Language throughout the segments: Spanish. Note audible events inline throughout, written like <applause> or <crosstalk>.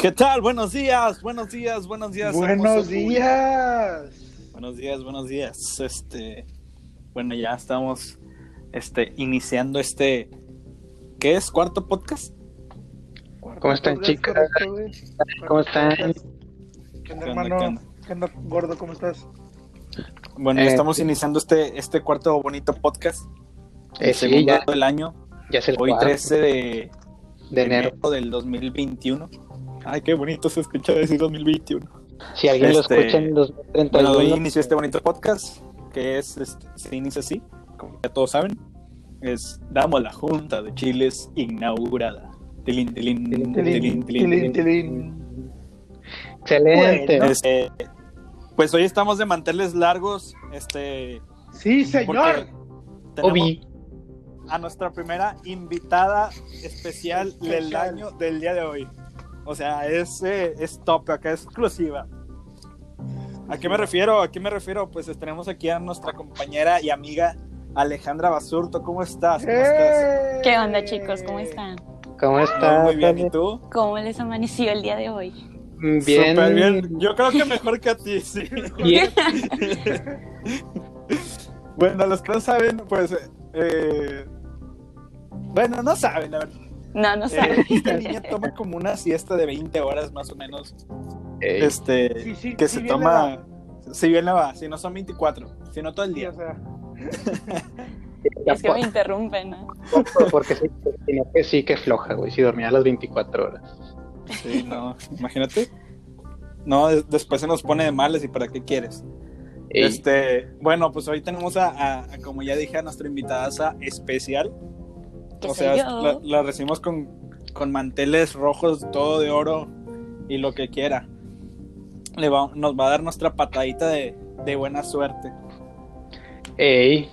¿Qué tal? Buenos días, buenos días, buenos días. Buenos días. Buenos días, buenos días. Este, bueno, ya estamos este iniciando este ¿qué es? ¿Cuarto podcast? ¿Cómo están, chicas? ¿Cómo están? ¿Qué onda, hermano? ¿Qué onda, gordo? ¿Cómo estás? Bueno, ya eh, estamos iniciando este este cuarto bonito podcast. El eh, segundo del año. Ya es el Hoy 13 de, de enero del 2021. Ay, qué bonito se escucha decir 2021. Si alguien lo este, escucha en 2031. Bueno, hoy inició este bonito podcast, que es, este, se inicia así, como ya todos saben, es Damos la Junta de Chiles inaugurada. Tilín, tilín, tilín, tilín, tilín, tilín. Excelente. Este, pues hoy estamos de manteles largos, este... Sí, señor. Obi. A nuestra primera invitada especial del año del día de hoy. O sea, es, eh, es top, acá es exclusiva. ¿A qué me refiero? ¿A qué me refiero? Pues tenemos aquí a nuestra compañera y amiga Alejandra Basurto. ¿Cómo estás? ¿Cómo estás? ¿Qué onda, chicos? ¿Cómo están? ¿Cómo estás? Muy bien, ¿y tú? ¿Cómo les amaneció el día de hoy? Bien. Súper bien. Yo creo que mejor que a ti, sí. Bien. <laughs> bueno, los que no saben, pues. Eh... Bueno, no saben, la verdad. No, no Eh, sé. esta niña toma como una siesta de 20 horas más o menos. Ey, Este, Sí, sí, que sí se toma. Si bien le va, si no son 24, si no todo el Sí, día. o sea, Es que me interrumpen, ¿no? Porque sí, sino que sí que floja, güey, si dormía las 24 horas. Sí, no, imagínate. No, des- después se nos pone de males y para qué quieres. Ey, Este, bueno, pues hoy tenemos a, a- a, como ya dije, a nuestra invitada especial. O sea, yo. la, la recibimos con, con manteles rojos, todo de oro y lo que quiera. Le va- nos va a dar nuestra patadita de, de buena suerte. ey.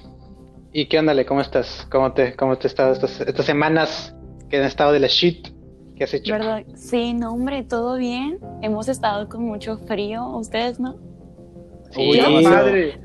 ¿Y qué onda, Ale? ¿Cómo estás? ¿Cómo te, cómo te estado estas, estas semanas que han estado de la shit? ¿Qué has hecho? ¿Verdad? Sí, no, hombre, todo bien. Hemos estado con mucho frío, ¿ustedes no? Sí.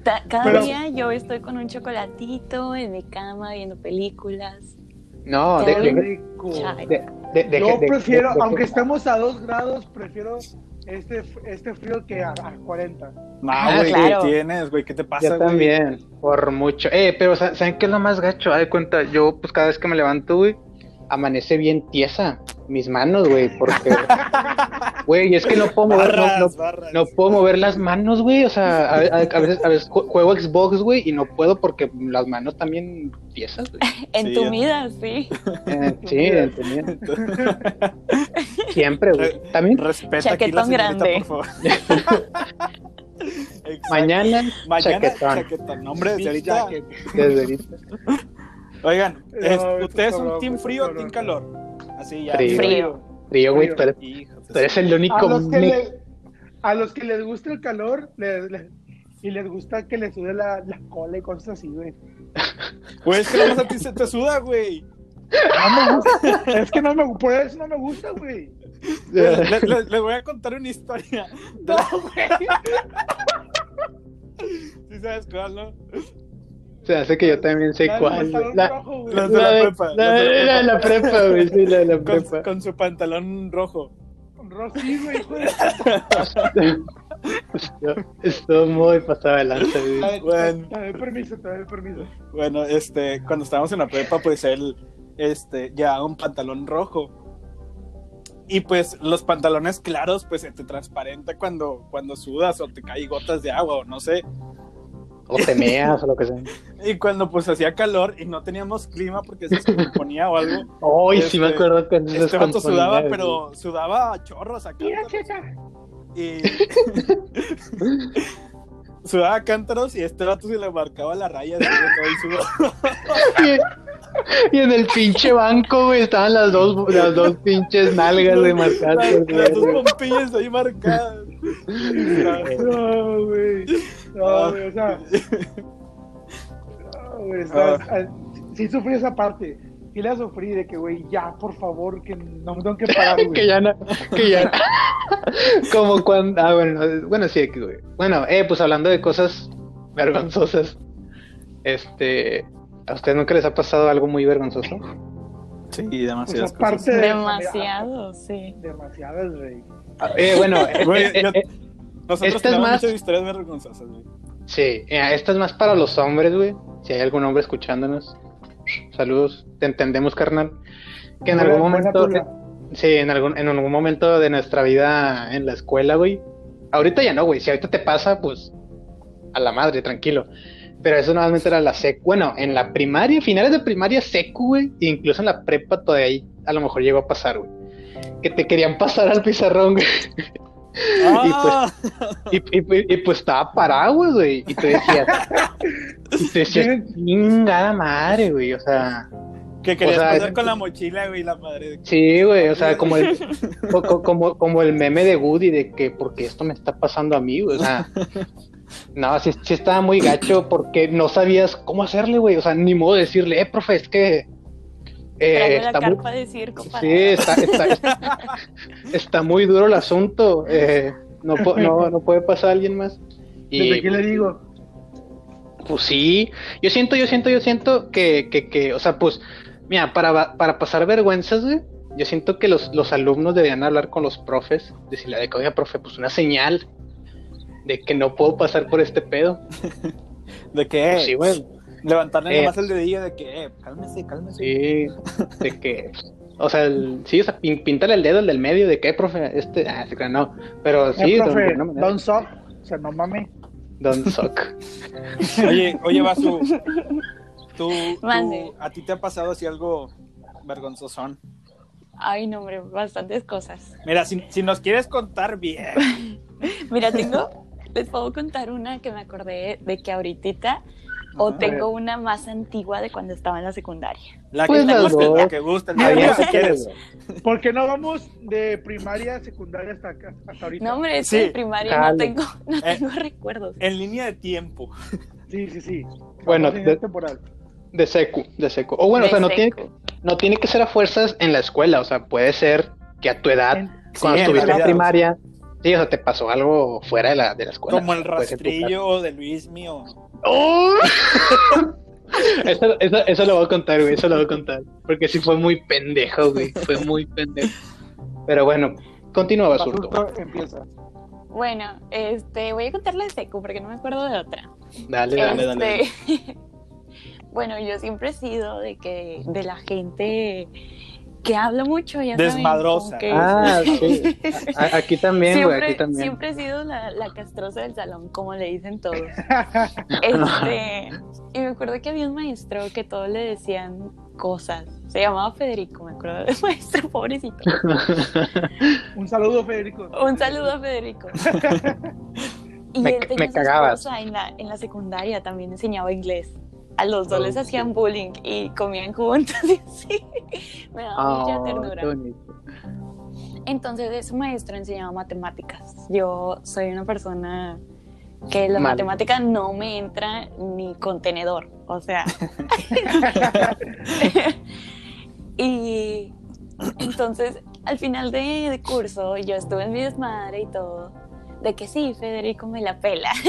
Ta- Cada Pero- día yo estoy con un chocolatito en mi cama viendo películas. No, de, Qué de, de- de- de- Yo prefiero, de- de- aunque estemos a 2 grados, prefiero este, este frío que a, a 40. No, Ah, güey, claro. ¿qué tienes, güey? ¿Qué te pasa, Yo güey? también, por mucho. Eh, pero sa- ¿saben qué es lo más gacho? De cuenta, yo pues cada vez que me levanto, güey, amanece bien tiesa mis manos, güey, porque, <laughs> güey, es que no puedo mover, no, Barras, no- barras. no puedo mover las manos, güey, o sea, a, a- a veces, a veces ju- juego Xbox, güey, y no puedo porque las manos también tiesas, güey. <laughs> Entumidas, sí. Eh, sí, entendí. Siempre, güey. También Respeta aquí la Chaquetón señorita, grande. por favor. <laughs> Exacto. mañana, Mañana, chaquetón. chaquetón. Hombre, desde ahorita. desde ahorita. Oigan, es- esto ¿ustedes está son loco, team frío o team calor? Así ya. Frío. Frío. Frío, güey, tú eres el A único los, que me- le- a los que les gusta el calor le- le- y les gusta que les sude la, la cola y cosas así, güey. Güey, es que a ti se te suda, güey. No me gusta. es que no me, por eso no me gusta, güey. Les voy a contar una historia. No, güey. ¿Sí sabes cuál, no? Se hace que yo también sé La cuál. La, rojo, de la prepa, la de la de- la de la prepa. güey, sí, la de la <laughs> Con, prepa. con su pantalón rojo. Rojo, sí, güey, hijo <laughs> de- Estuvo muy pasado de lanza, güey. Te- Bueno. Te doy permiso, te doy permiso. Bueno, este, cuando estábamos en la prepa, pues él, este, llevaba un pantalón rojo. Y pues los pantalones claros, pues se te transparenta cuando, cuando sudas o te caen gotas de agua o no sé. O te meas o lo que sea. <laughs> Y cuando pues hacía calor y no teníamos clima porque se descomponía o algo, Ay, Este, sí me acuerdo que este vato sudaba, pero sudaba a chorros a Mira, cántaros. César. Y <laughs> sudaba a cántaros y este vato se le marcaba la raya de todo el sudor. <laughs> Y, y en el pinche banco, güey, estaban las dos, las dos pinches nalgas, güey, marcadas. Las, dos pompillas ahí marcadas. No, güey. No, güey, o sea. No, güey, estás- ah, Sí sufrí esa parte. Sí la sufrí de que, güey, ya, por favor, que no me tengo que parar, güey. <laughs> que ya no, que ya <laughs> Como cuando, ah, bueno, bueno, sí, güey. Bueno, eh, pues hablando de cosas vergonzosas, este, ¿a ustedes nunca les ha pasado algo muy vergonzoso? Sí, O sea, demasiadas parte cosas. de Demasiado, sí. Demasiadas, güey. Eh, bueno, eh, Güey, eh, yo- eh, Nosotros Esta es tenemos más- muchas historias vergonzosas, güey. sí, esta es más para los hombres, güey. Si hay algún hombre escuchándonos, saludos, te entendemos, carnal. Que en algún momento, sí, en algún, en algún momento de nuestra vida en la escuela, güey. Ahorita ya no, güey. Si ahorita te pasa, pues a la madre, tranquilo. Pero eso normalmente era la secu. Bueno, en la primaria, finales de primaria secu, güey. e Incluso en la prepa todavía ahí a lo mejor llegó a pasar, güey. Que te querían pasar al pizarrón, güey. <laughs> Ah, Y, y- y, pues estaba paraguas, güey. Y tú decías, <laughs> y tú decías, chingada madre, güey. O sea, que querías o sea, pasar es- con la mochila, güey, la madre. de- sí, güey. O sea, como el, <laughs> co- co- como, como el meme de Woody de que, porque esto me está pasando a mí, güey. O sea, no, sí, sí estaba muy gacho porque no sabías cómo hacerle, güey. O sea, ni modo de decirle, eh, profe, es que. Eh, la está muy, carpa de circo para... Sí, está, está, <laughs> está muy duro el asunto. eh, no, no, no puede pasar alguien más. ¿Desde qué le digo? Pues sí, yo siento, yo siento, yo siento que, que, que o sea, pues, mira, para, para pasar vergüenzas, güey, yo siento que los, los alumnos deberían hablar con los profes, decirle de que, oiga, profe, pues una señal de que no puedo pasar por este pedo. <laughs> De que, Pues sí, güey, levantarle Eh. nomás el dedillo de que, eh, cálmese, cálmese. sí, de que, o sea, el- sí, o sea, pin- píntale el dedo el del medio, de que, profe, este, ah, se no, pero sí, Eh, profe, alguna manera. don't suck. O sea, no mames. Don't suck. <laughs> Oye, oye, Basu, tú, Mande. tú- ¿a ti te ha pasado así algo vergonzosón? Ay, no, hombre, bastantes cosas. Mira, si, si nos quieres contar bien. <laughs> Mira, tengo, les puedo contar una que me acordé de que ahorita, o Ajá. tengo una más antigua de cuando estaba en la secundaria. La Pues que te las guste, la que guste, Ahí la que se quieres. ¿Por qué no vamos de primaria, secundaria hasta, acá- hasta ahorita? No, hombre, es Sí, que en primaria no tengo, no Eh. tengo recuerdos. En línea de tiempo. Sí, sí, sí. <laughs> Bueno, de- temporal. De secu, de secu. O bueno, o sea, no tiene, no tiene que ser a fuerzas en la escuela, o sea, puede ser que a tu edad, En- cuando Sí, estuviste en primaria, sí, o sea, te pasó algo fuera de la, de la escuela. Como el rastrillo de Luis mío. ¡Oh! eso, eso, eso lo voy a contar, güey, eso lo voy a contar. Porque sí fue muy pendejo, güey, fue muy pendejo. Pero bueno, continúa, Basurto. Empieza. Bueno, este, voy a contarle de seco porque no me acuerdo de otra. Dale, dale, dale. Este, <laughs> bueno, yo siempre he sido de que de la gente que habla mucho, ya saben, Desmadrosa. que- Ah, <laughs> sí. Aquí también, güey, siempre, aquí también. siempre he sido la, la castrosa del salón, como le dicen todos. <laughs> Este, y me acuerdo que había un maestro que todos le decían cosas. Se llamaba Federico, me acuerdo del <laughs> maestro, pobrecito. Un saludo, Federico. Un saludo a Federico. Y Me- él tenía me su cagabas. esposa en la, en la secundaria, también enseñaba inglés. A los dos les hacían bullying y comían juntos <laughs> y así. Me daba mucha Oh, ternura. Entonces, ese maestro enseñaba matemáticas. Yo soy una persona que la Mal. matemática no me entra ni con tenedor. O sea. <laughs> <laughs> y entonces, al final de, de curso, yo estuve en mi desmadre y todo. De que sí, Federico me la pela. <laughs>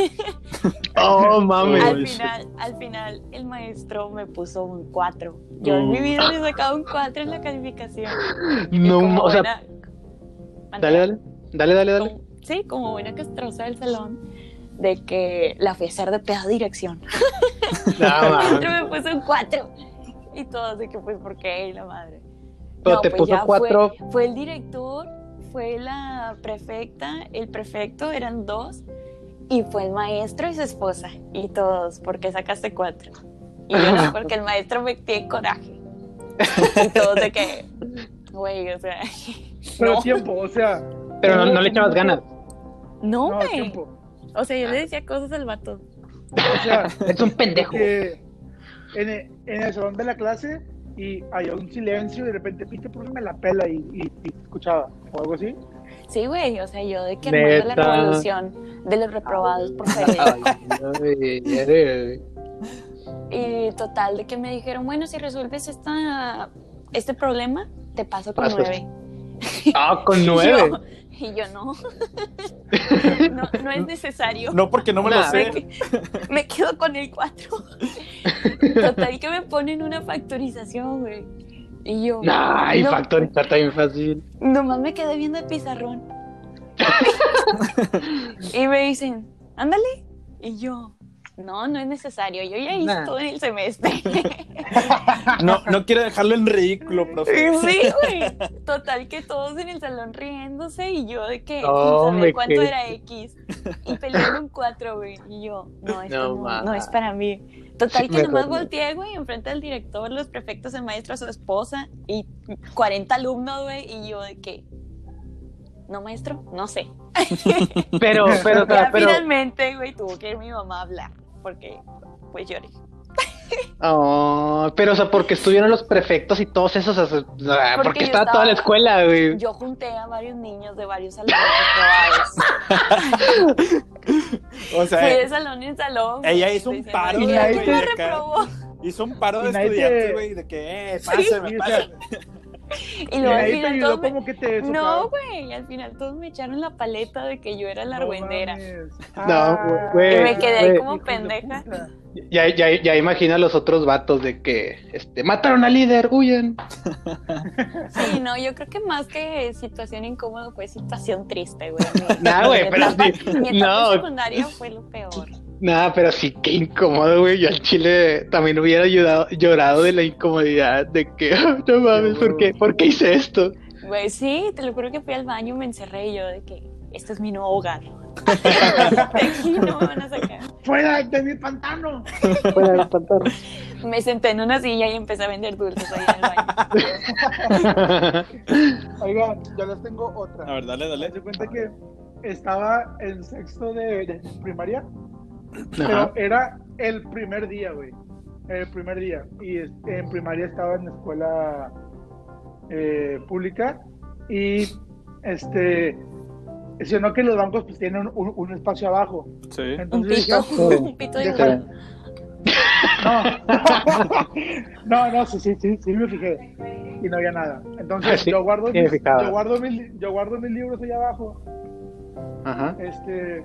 Oh, mames. al final, al final, el maestro me puso un 4. Yo en mi vida le he sacado un 4 en la calificación. No, o sea, buena- dale, dale. Dale, dale, dale. como- sí, como buena castrosa del salón, de que la fui a hacer de pedo dirección. <laughs> <laughs> No, El maestro me puso un 4. Y todos de que, pues, ¿por qué? Y la madre. Pero No, te pues puso ya fue- cuatro. Fue, el director, fue la prefecta, el prefecto, eran dos. Y fue el maestro y su esposa. Y todos, ¿por qué sacaste cuatro? Y yo no, <laughs> porque el maestro me tiene coraje. Y todos de que, güey, o sea, <laughs> Pero no, tiempo, o sea. Pero no, no le echabas ganas. no, güey. tiempo. O sea, yo le decía cosas al vato. O sea, <laughs> Es un pendejo. que en el, en el salón de la clase y había un silencio y de repente, piste, por me la pela y, y, y escuchaba o algo así. Sí, güey, o sea, yo de que armando la revolución de los reprobados por ay. Y total, de que me dijeron, bueno, si resuelves esta, este problema, te paso con nueve. Ah, con <laughs> Y nueve. yo, y yo no. <laughs> no. No es necesario. No, porque no me lo sé. Me, me quedo con el 4. Total que me ponen una factorización, güey. Y yo, Ay, no, Factory está bien fácil. nomás me quedé viendo el pizarrón. <laughs> y me dicen, ándale. Y yo, no, no es necesario. Yo ya hice Nah. todo en el semestre. <laughs> No, no quiero dejarlo en ridículo, profe. sí, güey. Total que todos en el salón riéndose y yo de que No, saber cuánto qué- era X. Y pelearon un 4, güey. Y yo, no, esto No, no, es para mí. Total que me nomás acuerdo. volteé, güey, enfrente del director, los prefectos, el maestro, su esposa y 40 alumnos, güey. Y yo de que, no, maestro, no sé. <laughs> Pero, pero, <laughs> pero. finalmente, güey, tuvo que ir mi mamá a hablar. Porque, pues lloré. <laughs> Oh, pero, o sea, porque estuvieron los prefectos y todos esos. o sea, porque, estaba toda la escuela, güey. Yo junté a varios niños de varios salones. O Fui sea, de salón en salón. ella hizo un paro, "¿Y acá". reprobó? hizo un paro de nadie estudiantes, güey, de que, eh, pásame, sí, pásame. Y luego al final ayudó todos me... como que te No, güey, y al final todos me echaron la paleta de que yo era la argüendera. No, güey, Y me quedé ahí como pendeja. Ya, ya, ya imagina a los otros vatos de que este, mataron al líder, huyen. Sí, no, yo creo que más que situación incómoda fue situación triste, güey. Mi- <laughs> Nah, güey, mi pero etapa- sí, Mi etapa no. secundaria fue lo peor. Nada, pero sí, qué incómodo, güey. Yo al chile también hubiera ayudado, llorado de la incomodidad de que, <laughs> "Ah, no mames, ¿por qué, ¿por qué hice esto? Güey, sí, te lo juro que fui al baño, me encerré y yo de que este es mi nuevo hogar. De <laughs> aquí no me van a sacar. ¡Fuera de mi pantano! <laughs> Fuera del pantano. Me senté en una silla y empecé a vender dulces ahí en el baño. Oigan, yo les tengo otra. A ver, dale, dale. di cuenta que estaba en sexto de, de primaria, Ajá. pero era el primer día, güey. El primer día. Y en primaria estaba en la escuela eh, pública y este. Sino que los bancos pues tienen un, un espacio abajo. Sí. Un Entonces <laughs> pito, dije, ah, pues, un pito de deja-. <laughs> No, no, no, sí, sí, sí, sí me fijé. Y no había nada. Entonces Ah, sí, yo guardo mis, yo guardo mis, yo guardo mis libros allá abajo. Ajá. Este,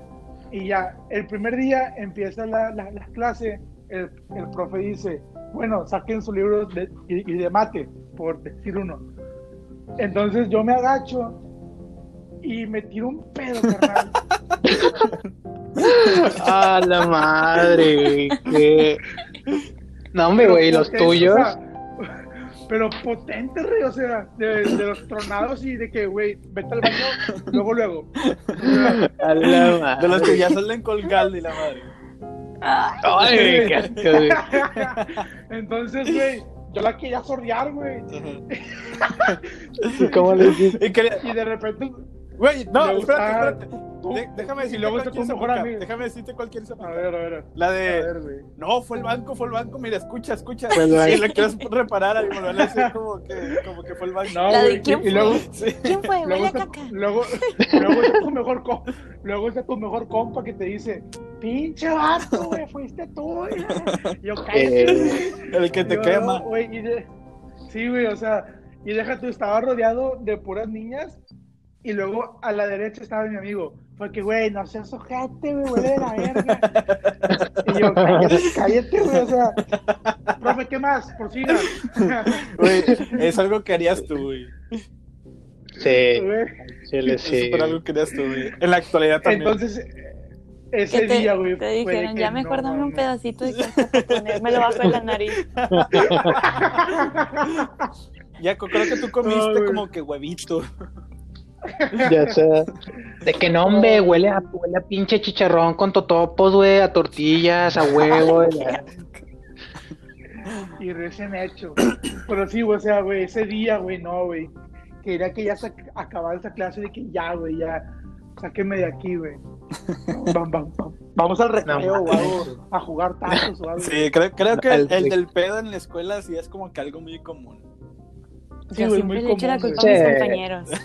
y ya, el primer día empieza la, la, la clase, el, el profe dice, bueno, saquen su libro de, y, y de mate, por decir uno. Entonces yo me agacho y me tiro un pedo, carnal. <laughs> A la madre, qué- No, hombre, güey, los tuyos. o sea, pero potente, rey, o sea, de, de los tronados y de que, güey, vete al baño, luego, luego. A la madre. De los que ya salen colgando y la madre. Ay, qué. Entonces, güey, yo la quería sordear, güey. ¿Y <laughs> ¿Cómo le hiciste? Y de repente, Güey, no, espérate, espérate. De- déjame decirte luego cuál está tu quieres mejor amigo. Déjame decirte cuál quieres a ver, a ver. La de. ver. No, fue el banco, fue el banco. Mira, escucha, escucha. Fue. Si le quieres reparar volverle a decir como que, como que fue el banco. No, La de güey, quién y luego, Sí. ¿Quién fue? luego, está, caca. luego, luego está tu mejor compa, luego está tu mejor compa que te dice, pinche vato, güey, fuiste tú, güey". Yo cállate, Eh. El que te Yo, quema. güey, y de- Sí, güey, o sea, y deja tú, estaba rodeado de puras niñas y luego a la derecha estaba mi amigo. Fue que, güey, no seas ojete, güey, huele de la verga. Y yo, cállate, cállate, güey, o sea, profe, ¿qué más? Prosiga. <laughs> Güey, es algo que harías tú, güey. Sí, Güey. sí, le Es sí. súper algo que harías tú, güey. En la actualidad también. Entonces, eh, ese te, día, güey, te dijeron, ya mejor no dame un mames". pedacito de caca para ponérmelo bajo de la nariz. <laughs> Ya, creo que tú comiste No, como que huevito. <laughs> Ya sé. De que no, hombre, huele a, huele a pinche chicharrón con totopos, güey, a tortillas, a huevo. <laughs> Y recién hecho. Pero sí, güey, o sea, güey, ese día, güey, no, güey. Quería que ya se ac- acabara esa clase de que ya, güey, ya, sáquenme de aquí, güey. Vam- vam- vam- Vamos al recreo No, o algo, a jugar tacos o algo. Sí, creo, creo que el, El- el del pedo en la escuela sí es como que algo muy común. Sí, Yo güey, siempre muy le echo la común, culpa a mis compañeros. <laughs>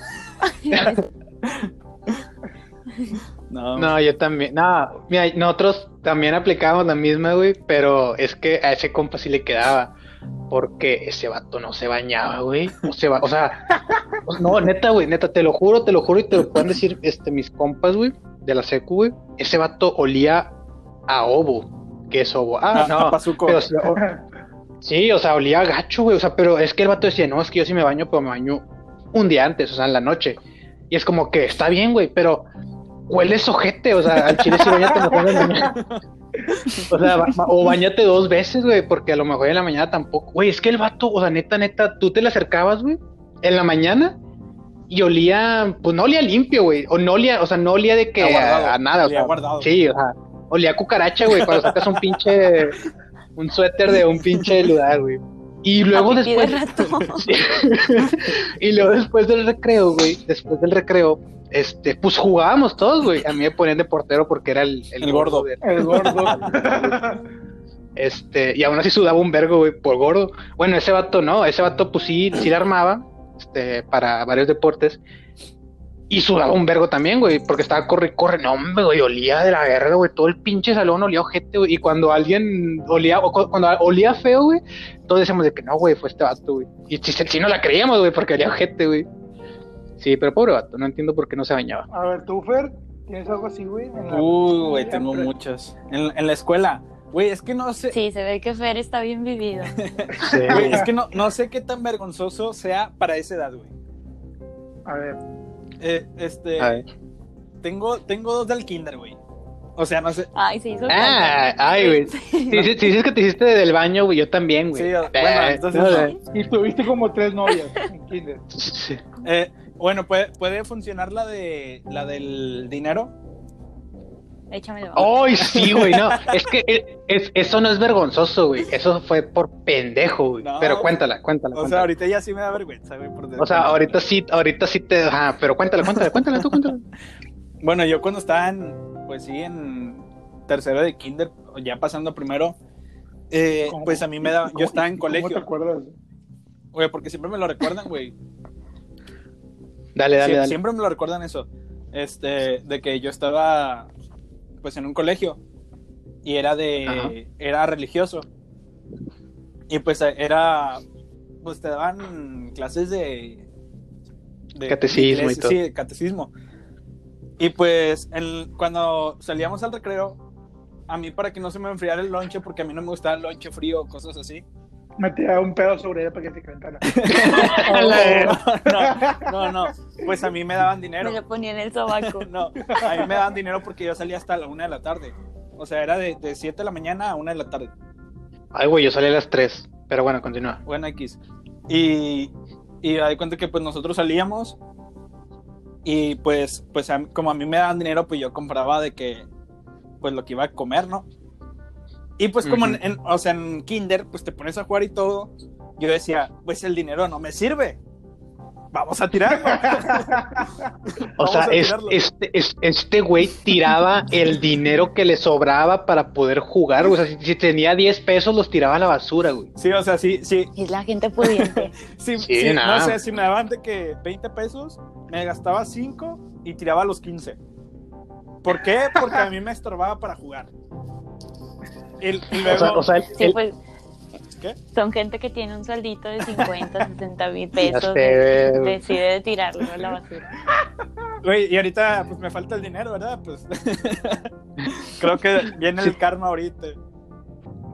No, <laughs> No, yo también. No, mira, nosotros también aplicábamos la misma, güey, pero es que a ese compa sí le quedaba. Porque ese vato no se bañaba, güey. No se va, o sea, no, neta, güey, neta, te lo juro, te lo juro y te lo pueden decir este, mis compas, güey, de la secu, güey. Ese vato olía a ovo. ¿Qué es ovo? Ah, A- no. a pazuco. pero sí, o- Sí, o sea, olía gacho, güey. O sea, pero es que el vato decía, no, es que yo sí me baño, pero me baño un día antes, o sea, en la noche. Y es como que está bien, güey, pero huele sojete, o sea, al chile sí bañate mejor en la mañana. O sea, ba- o bañate dos veces, güey, porque a lo mejor en la mañana tampoco. Güey, es que el vato, o sea, neta, neta, tú te le acercabas, güey, en la mañana y olía, pues no olía limpio, güey, o no olía, o sea, no olía de que a, a nada, o sea, sí, o sea, olía a cucaracha, güey, cuando sacas un pinche, un suéter de un pinche lugar, güey. Y luego A pipí de después, <laughs> y luego después del recreo, güey, después del recreo, este, pues jugábamos todos, güey. A mí me ponían de portero porque era el, El gordo. de- El gordo. <laughs> este, y aún así sudaba un vergo, güey, por gordo. Bueno, ese vato no, ese vato pues sí, sí la armaba, este, para varios deportes. Y sudaba un vergo también, güey, porque estaba corre, corre, no, hombre, güey, olía de la verga, güey, todo el pinche salón olía ojete, güey, y cuando alguien olía, o cu- cuando olía feo, güey, todos decíamos de que no, güey, fue este vato, güey. Y si, si no la creíamos, güey, porque olía ojete, güey. Sí, pero pobre vato, no entiendo por qué no se bañaba. A ver, tú, Fer, ¿tienes algo así, güey? Uy, güey, tengo muchas. En, en la escuela. Güey, es que no sé. Sí, se ve que Fer está bien vivido. <laughs> Sí, Güey, es que no, no sé qué tan vergonzoso sea para esa edad, güey. A ver, Eh, este. A ver. Tengo, tengo dos del kinder, güey. O sea, no sé. Ay, se hizo Ah, ay, güey. Si dices, si dices que te hiciste del baño, güey, yo también, güey. Sí, Eh, bueno, entonces no, no. y tuviste como tres novias en kinder. sí. Eh, bueno, ¿puede, puede funcionar la de la del dinero. Échamelo. Ay, sí, <laughs> güey, no. Es que es- eso no es vergonzoso, güey. Eso fue por pendejo, güey. No. Pero cuéntala, cuéntala. O sea, ahorita ya sí me da vergüenza, güey. por O sea, ahorita sí, ahorita sí te. Ajá, pero cuéntala, cuéntala, cuéntala, tú cuéntala. <laughs> Bueno, yo cuando estaba en, pues sí, en tercero de kinder, o ya pasando primero, eh, ¿Cómo- pues a mí me da, yo estaba en ¿Cómo te colegio, acuerdas? güey, porque siempre me lo recuerdan, güey. Dale, dale, Sie- dale. Siempre me lo recuerdan eso, este, de que yo estaba, pues en un colegio y era Ajá. de, era religioso y pues era, pues te daban clases de, de Catecismo y todo. Sí, de catecismo. Y pues el- cuando salíamos al recreo, a mí para que no se me enfriara el lonche, porque a mí no me gustaba el lonche frío o cosas así. Me tiraba un pedo sobre ella para que se cantara. <laughs> no, no, no, pues a mí me daban dinero. Me lo ponía en el sobaco. <laughs> No, a mí me daban dinero porque yo salía hasta la una de la tarde. O sea, era de, de 7 de la mañana a una de la tarde. Ay, güey, yo salí a las 3. Pero bueno, continúa. Bueno, X. Y, y me di cuenta que pues nosotros salíamos y pues, pues a como a mí me daban dinero, pues yo compraba de que, pues lo que iba a comer, ¿no? Y pues como en, en- o sea, en kinder, pues te pones a jugar y todo, yo decía, pues el dinero no me sirve. Vamos a <laughs> <laughs> tirarlo. O sea, es- este, es- este güey tiraba el dinero que le sobraba para poder jugar. O sea, si, si tenía 10 pesos, los tiraba a la basura, güey. Sí, o sea, sí, sí, Es la gente pudiente. <laughs> Sí, Sí, sí, nada. no sé, si me daban de que 20 pesos, me gastaba 5 y tiraba los 15. ¿Por qué? Porque a mí me estorbaba para jugar. El- y luego, O sea, o sea, el- Sí, el- pues. ¿Qué? Son gente que tiene un sueldito de 50, 60 <laughs> mil pesos. sé. Decide tirarlo a la basura. <laughs> güey, y ahorita pues me falta el dinero, ¿verdad? Pues <laughs> creo que viene el karma ahorita.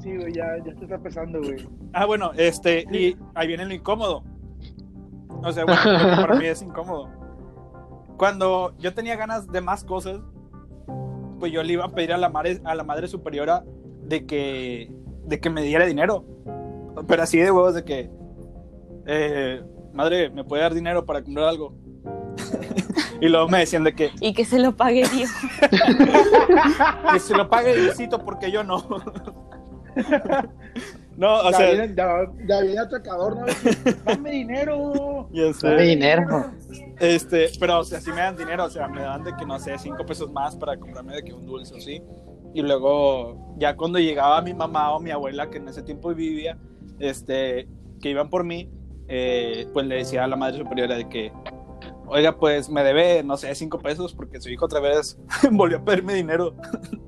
Sí, güey, ya, ya te está pesando, güey. Ah, bueno, este, y ahí viene lo incómodo. O sea, bueno, para mí es incómodo. Cuando yo tenía ganas de más cosas, pues yo le iba a pedir a la madre, a la madre superiora de que, de que me diera dinero. Pero así de huevos de que, eh, madre, ¿me puede dar dinero para comprar algo? <laughs> y luego me decían de que, <laughs> Y que se lo pague Dios. <laughs> que se lo pague Diosito porque yo no. no, o ya, sea, viene atracador, ¿no? Dame dinero. ya sé. Dame dinero. Este, pero o sea, sí me dan dinero, o sea, me dan de que no sé, cinco pesos más para comprarme de que un dulce o sí. Y luego, ya cuando llegaba mi mamá o mi abuela, que en ese tiempo vivía, este, que iban por mí, eh, pues le decía a la madre superiora de que, oiga, pues me debe, no sé, cinco pesos porque su hijo otra vez <laughs> volvió a pedirme dinero.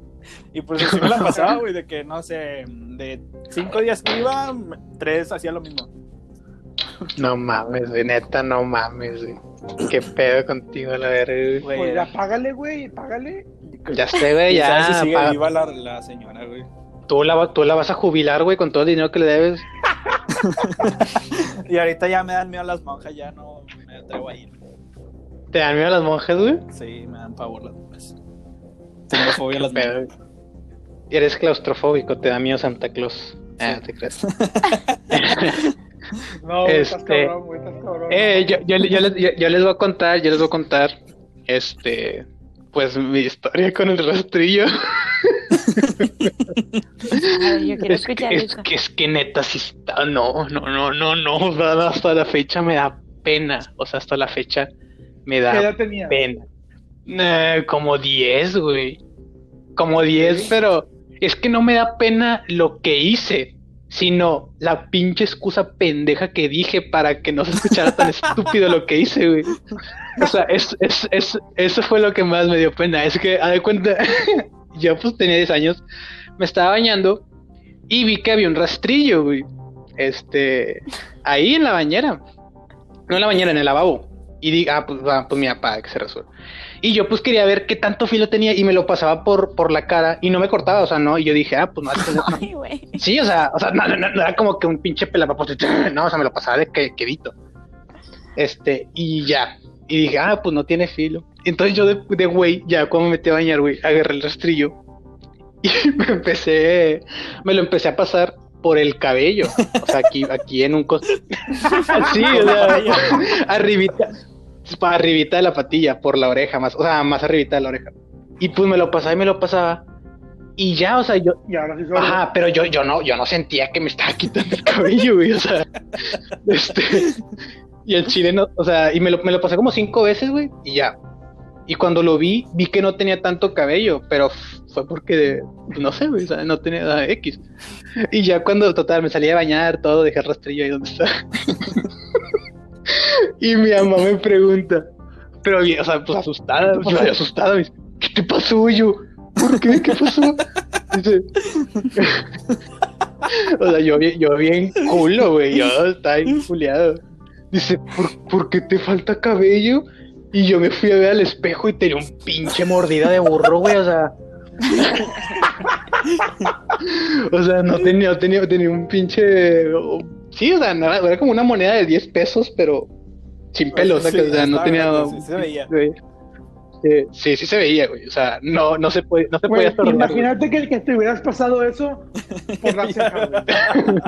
<laughs> y pues así me la pasaba, güey, de que, no sé, de cinco días que iba, tres hacía lo mismo. No mames, güey, neta, no mames, güey. Qué pedo contigo, la verga, güey. Pues ya págale, güey, págale. Ya sé, güey, ¿Quién sabe ya. si sigue viva la, la señora, güey. tú, la, tú la vas a jubilar, güey, con todo el dinero que le debes. <laughs> y ahorita ya me dan miedo las monjas, ya no me atrevo a ir. ¿Te dan miedo las monjas, güey? Sí, me dan favor las monjas. Tengo fobia a las <laughs> monjas. Eres claustrofóbico, te da miedo Santa Claus. Ah, no te creas. <laughs> No, güey, estás Este, cabrón, güey, estás cabrón. Eh, yo, yo, yo les, yo les voy a contar, yo les voy a contar, este, pues mi historia con el rastrillo. <laughs> Ay, yo quiero Es que, es, eso. que, es que neta sí está, no, no, no, no, no, o sea, hasta la fecha me da pena, o sea, hasta la fecha me ¿Qué da edad tenía? pena. Eh, como 10, güey. Como 10, Sí. pero es que no me da pena lo que hice, sino la pinche excusa pendeja que dije para que no se escuchara tan <laughs> estúpido lo que hice, güey. O sea, es, es, es- eso fue lo que más me dio pena. Es que, a de cuenta, <laughs> yo pues tenía 10 años, me estaba bañando y vi que había un rastrillo, güey. Este, ahí en la bañera. No en la bañera, en el lavabo. Y diga, ah, pues, va, pues mi papá, que se resuelve. Y yo pues quería ver qué tanto filo tenía y me lo pasaba por, por la cara y no me cortaba, o sea, no. Y yo dije, ah, pues no, no- <laughs> Ay, güey. Sí, o sea, o sea, no, no, no, no era como que un pinche pelapapote, <laughs> no, o sea, me lo pasaba de que, quedito. Este, y ya. Y dije, ah, pues no tiene filo. Entonces yo de, de güey, ya cuando me metí a bañar, güey, agarré el rastrillo <laughs> y me empecé, me lo empecé a pasar por el cabello. O sea, aquí, aquí en un costado. Sí, o sea, arribita, para arribita de la patilla, por la oreja, más, o sea, más arribita de la oreja. Y pues me lo pasaba y me lo pasaba. Y ya, o sea, yo, Y ahora sí. Ajá, pero yo, yo no, yo no sentía que me estaba quitando el cabello, güey. O sea, <laughs> este. Y el chile no, o sea, y me lo, me lo pasé como cinco veces, güey, y ya. Y cuando lo vi, vi que no tenía tanto cabello, pero fue porque, no sé, güey, o sea, no tenía nada X. Y ya cuando, total, me salí a bañar, todo, dejé el rastrillo ahí donde está. <laughs> <laughs> y mi mamá me pregunta, pero bien, o sea, pues asustada, yo asustada, me dice, ¿qué te pasó, yo? ¿Por qué? ¿Qué pasó? Dice, <laughs> o sea, yo, yo bien culo, güey. Yo estaba bien culiado. Dice, ¿Por, ¿por qué te falta cabello? Y yo me fui a ver al espejo y tenía un pinche mordida de burro, güey. O sea. <laughs> o sea, no tenía, tenía, tenía un pinche. Sí, o sea, no era, era como una moneda de 10 pesos, pero sin pelos, Sí, ¿no? o sea, no estaba tenía. grande, sí se veía. güey. Eh, sí, sí se veía, güey. O sea, no, no se puede, no se Güey, podía imagínate que, que te hubieras pasado eso <laughs> por la ceja, güey.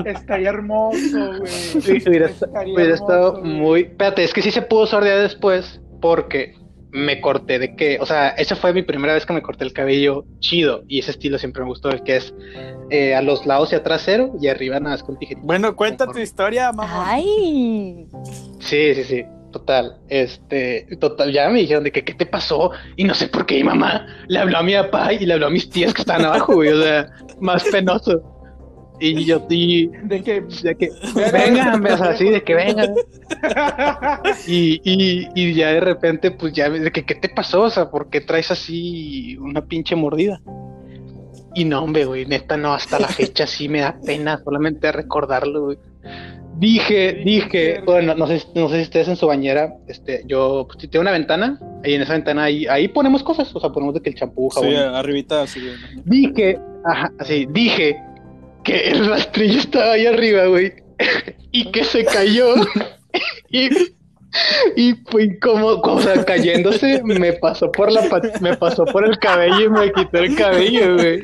Estaría hermoso, güey. Sí, hubiera, Estaría hubiera estado güey. muy. Espérate, es que sí se pudo sordear después porque me corté de que. O sea, esa fue mi primera vez que me corté el cabello chido y ese estilo siempre me gustó, el que es eh, a los lados y atrás cero y arriba nada más con tijerita. Bueno, cuenta tu historia, mamá. Ay. Sí, sí, sí. Total, este, total, ya me dijeron de que qué te pasó y no sé por qué mi mamá le habló a mi papá y le habló a mis tías que estaban abajo, güey, o sea, más penoso. Y yo, y, <laughs> De que. de que, vengan, o sea, así, de que vengan. <laughs> Y, y, y ya de repente, pues ya, de que, ¿qué te pasó? O sea, ¿por qué traes así una pinche mordida? Y no, hombre, güey, neta, no, hasta la fecha sí me da pena solamente recordarlo, güey. Dije, dije, bueno, no sé, no sé si ustedes en su bañera, este, yo, pues, tengo una ventana, y en esa ventana ahí, ahí ponemos cosas, o sea, ponemos de que el champú, jabón. Sí, arribita, sí. Dije, ajá, así, dije que el rastrillo estaba ahí arriba, güey, y que se cayó. <laughs> y, y fue como, o sea, cayéndose, me pasó por la me pasó por el cabello y me quitó el cabello, güey.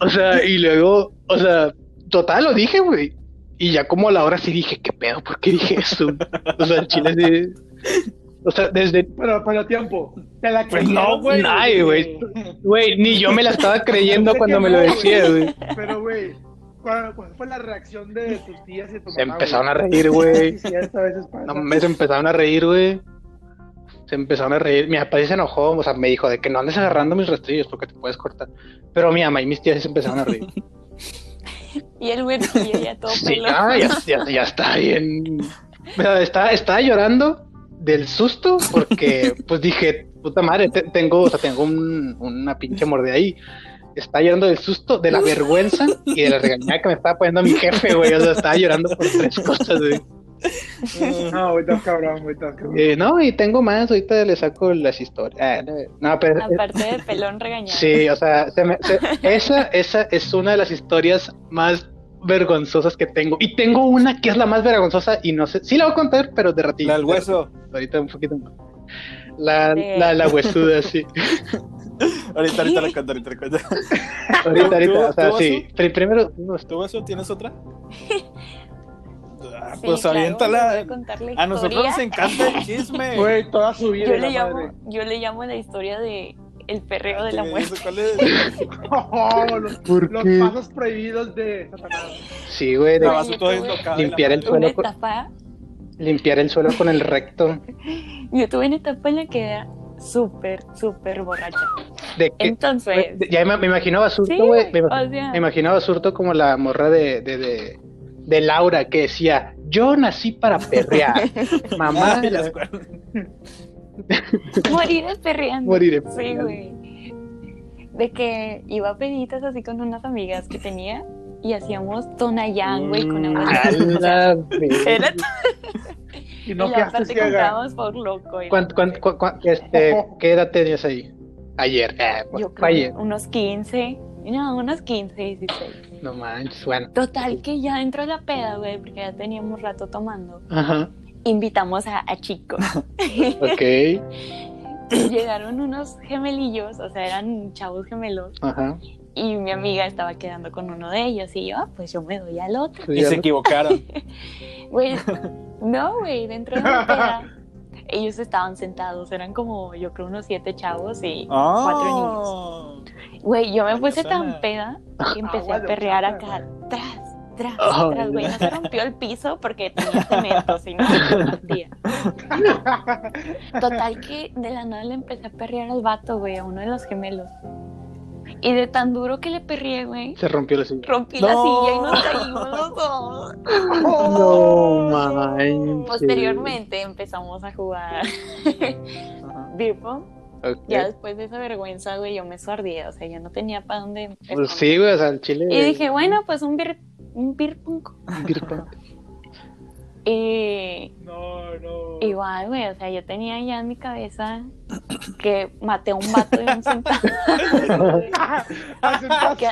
O sea, y luego, o sea, total lo dije, güey. Y ya como a la hora sí dije, ¿qué pedo? ¿Por qué dije eso? O sea, el chile sí. O sea, desde Pero, pero tiempo. Te la Pues no, güey. Ay, güey. Güey, ni yo me la estaba <laughs> creyendo cuando me lo decía, güey. Pero, güey, ¿cuál, cuál fue la reacción de tus tías y tu Se mamá, empezaron güey? a reír, güey. <laughs> Sí. No me se empezaron a reír, güey. Se empezaron a reír. Mi papá sí se enojó, o sea, me dijo de que no andes agarrando mis rastrillos porque te puedes cortar. Pero mi mamá y mis tías sí se empezaron a reír. <laughs> Y el huerquillo ya todo Sí, pelón. ah, ya, ya, ya está bien. O sea, estaba llorando del susto porque, <laughs> pues dije, puta madre, te- tengo, o sea, tengo un- una pinche mordida ahí. Estaba llorando del susto, de la vergüenza y de la regañada que me estaba poniendo mi jefe, güey. O sea, estaba llorando por tres cosas, güey. <laughs> No, güey, estás cabrón, güey, estás cabrón. Eh, no, y tengo más, ahorita le saco las historias. Ah, no, no, pero Aparte de pelón regañado. sí, o sea, se me- se- esa, esa es una de las historias más vergonzosas que tengo. Y tengo una que es la más vergonzosa y no sé, sí la voy a contar, pero de ratito. La del hueso. Ahorita un poquito más. La, De- la, la huesuda, <laughs> sí. Ahorita, ahorita la cuento, ahorita la cuento. Ahorita, ¿Tú- ahorita, o sea, sí. Pri- Primero, ¿Tú hueso tienes otra? Ah, <laughs> Sí, pues claro, aviéntala. a A nosotros nos encanta el chisme. Güey, toda su vida. Yo la le llamo, madre. yo le llamo la historia de el perreo de la ¿Qué muerte. es? ¿Cuál es? <laughs> Oh, los, ¿Por los qué? pasos prohibidos de Satanás. sí, güey, No, limpiar el suelo con, etapa, limpiar el suelo con el recto. yo tuve una etapa en la que era súper, súper borracha. De que, Entonces, ya me, me imagino a Surto, sí, güey. Me, o sea, me imaginaba Surto como la morra de, de, de, de Laura que decía: Yo nací para perrear. <laughs> Mamá, las <laughs> cuerdas. <laughs> moriré perreando. moriré. Sí, güey. De que iba a peditas así con unas amigas que tenía y hacíamos tonayán, güey, con agua. A la <laughs> vez. Era <laughs> Y y no la quedaste parte ciega. comprábamos por loco. ¿Cuánto, cuánto, cu- cu- este, ¿Qué edad tenías ahí? Ayer. Eh, Yo ayer. creo unos 15. No, unos 15, 16. No manches, bueno. Total, que ya dentro de la peda, güey, porque ya teníamos rato tomando, Ajá. Invitamos a, a chicos. <laughs> Ok. <laughs> Llegaron unos gemelillos, o sea, eran chavos gemelos, Ajá. y mi amiga estaba quedando con uno de ellos, y yo, ah, pues yo me doy al otro. Sí, Y se equivocaron. <laughs> Güey, no, güey, dentro de la peda, ellos estaban sentados, eran como, yo creo, unos siete chavos y cuatro niños. Güey, yo me puse tan peda que empecé Agua a perrear acá, tras, tras, Oh, tras, güey, no. se rompió el piso porque tenía cemento, si no, se rompía. Total que de la nada le empecé a perrear al vato, güey, a uno de los gemelos. Y de tan duro que le perrié, güey, Se rompió la silla. rompí la silla y nos caímos los dos. No manches. Posteriormente empezamos a jugar. Ok. Ya después de esa vergüenza, güey, yo me sordía, o sea, yo no tenía para dónde. Pues sí, güey, o sea, el chile. Y dije, bueno, pues un beer, un beer. Virpa. <laughs> Y No, no. igual, güey, o sea, yo tenía ya en mi cabeza que maté a un vato de un centavo. <laughs> <laughs> que,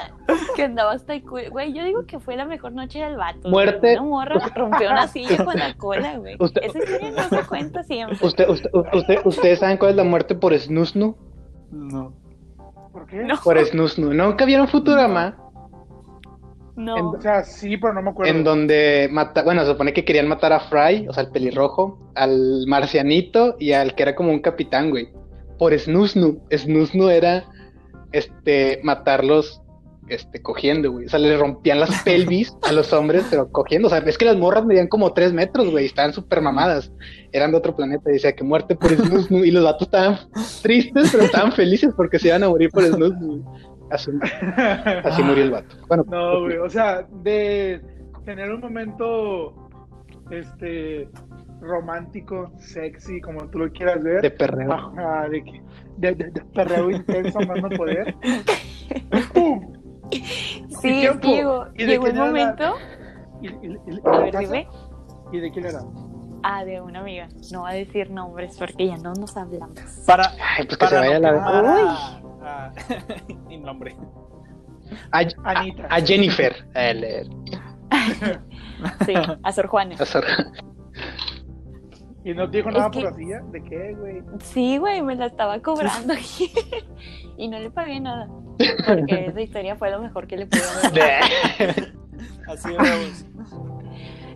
que andaba hasta el culo. Güey, yo digo que fue la mejor noche del vato. güey. Muerte. Una morra rompió una silla con la cola, güey. Usted- Esa historia no se cuenta siempre. Usted, usted, usted, ¿Ustedes saben cuál es la muerte por snusnu? No. ¿Por qué? No. Por snusnu. ¿Nunca vieron Futurama? No. O sea, sí, pero no me acuerdo. En donde mata, bueno, se supone que querían matar a Fry, o sea, el pelirrojo, al marcianito y al que era como un capitán, güey. Por snusnu. Snusnu era este matarlos este cogiendo, güey. O sea, le rompían las <laughs> pelvis a los hombres, pero cogiendo. O sea, es que las morras medían como tres metros, güey. Estaban súper mamadas. Eran de otro planeta. Y decía que muerte por <laughs> snusnu. Y los vatos estaban tristes, pero estaban felices porque se iban a morir por snusnu. Así, <laughs> así murió el vato. Bueno, No, güey, o sea, de tener un momento este romántico, sexy, como tú lo quieras ver. de perreo. Ajá, de, de, de- de perreo intenso, más no poder. <laughs> ¡Pum! Sí, que llegó, ¿Y de llegó el momento. ¿Y, y- y- A ver, dime. ¿Y de quién era? Ah, de una amiga. No va a decir nombres porque ya no nos hablamos. Para, Ay, pues que para se vaya no la. Uy. <laughs> a- a- Ni nombre. A, Anita. a Jennifer. El- el- Sí, a Sor Juana. a Sor- ¿Y no te dijo Es nada que- por la silla? ¿De qué, güey? Sí, güey, me la estaba cobrando <laughs> y no le pagué nada. Porque <laughs> esa historia fue lo mejor que le pude dar. Así de huevos.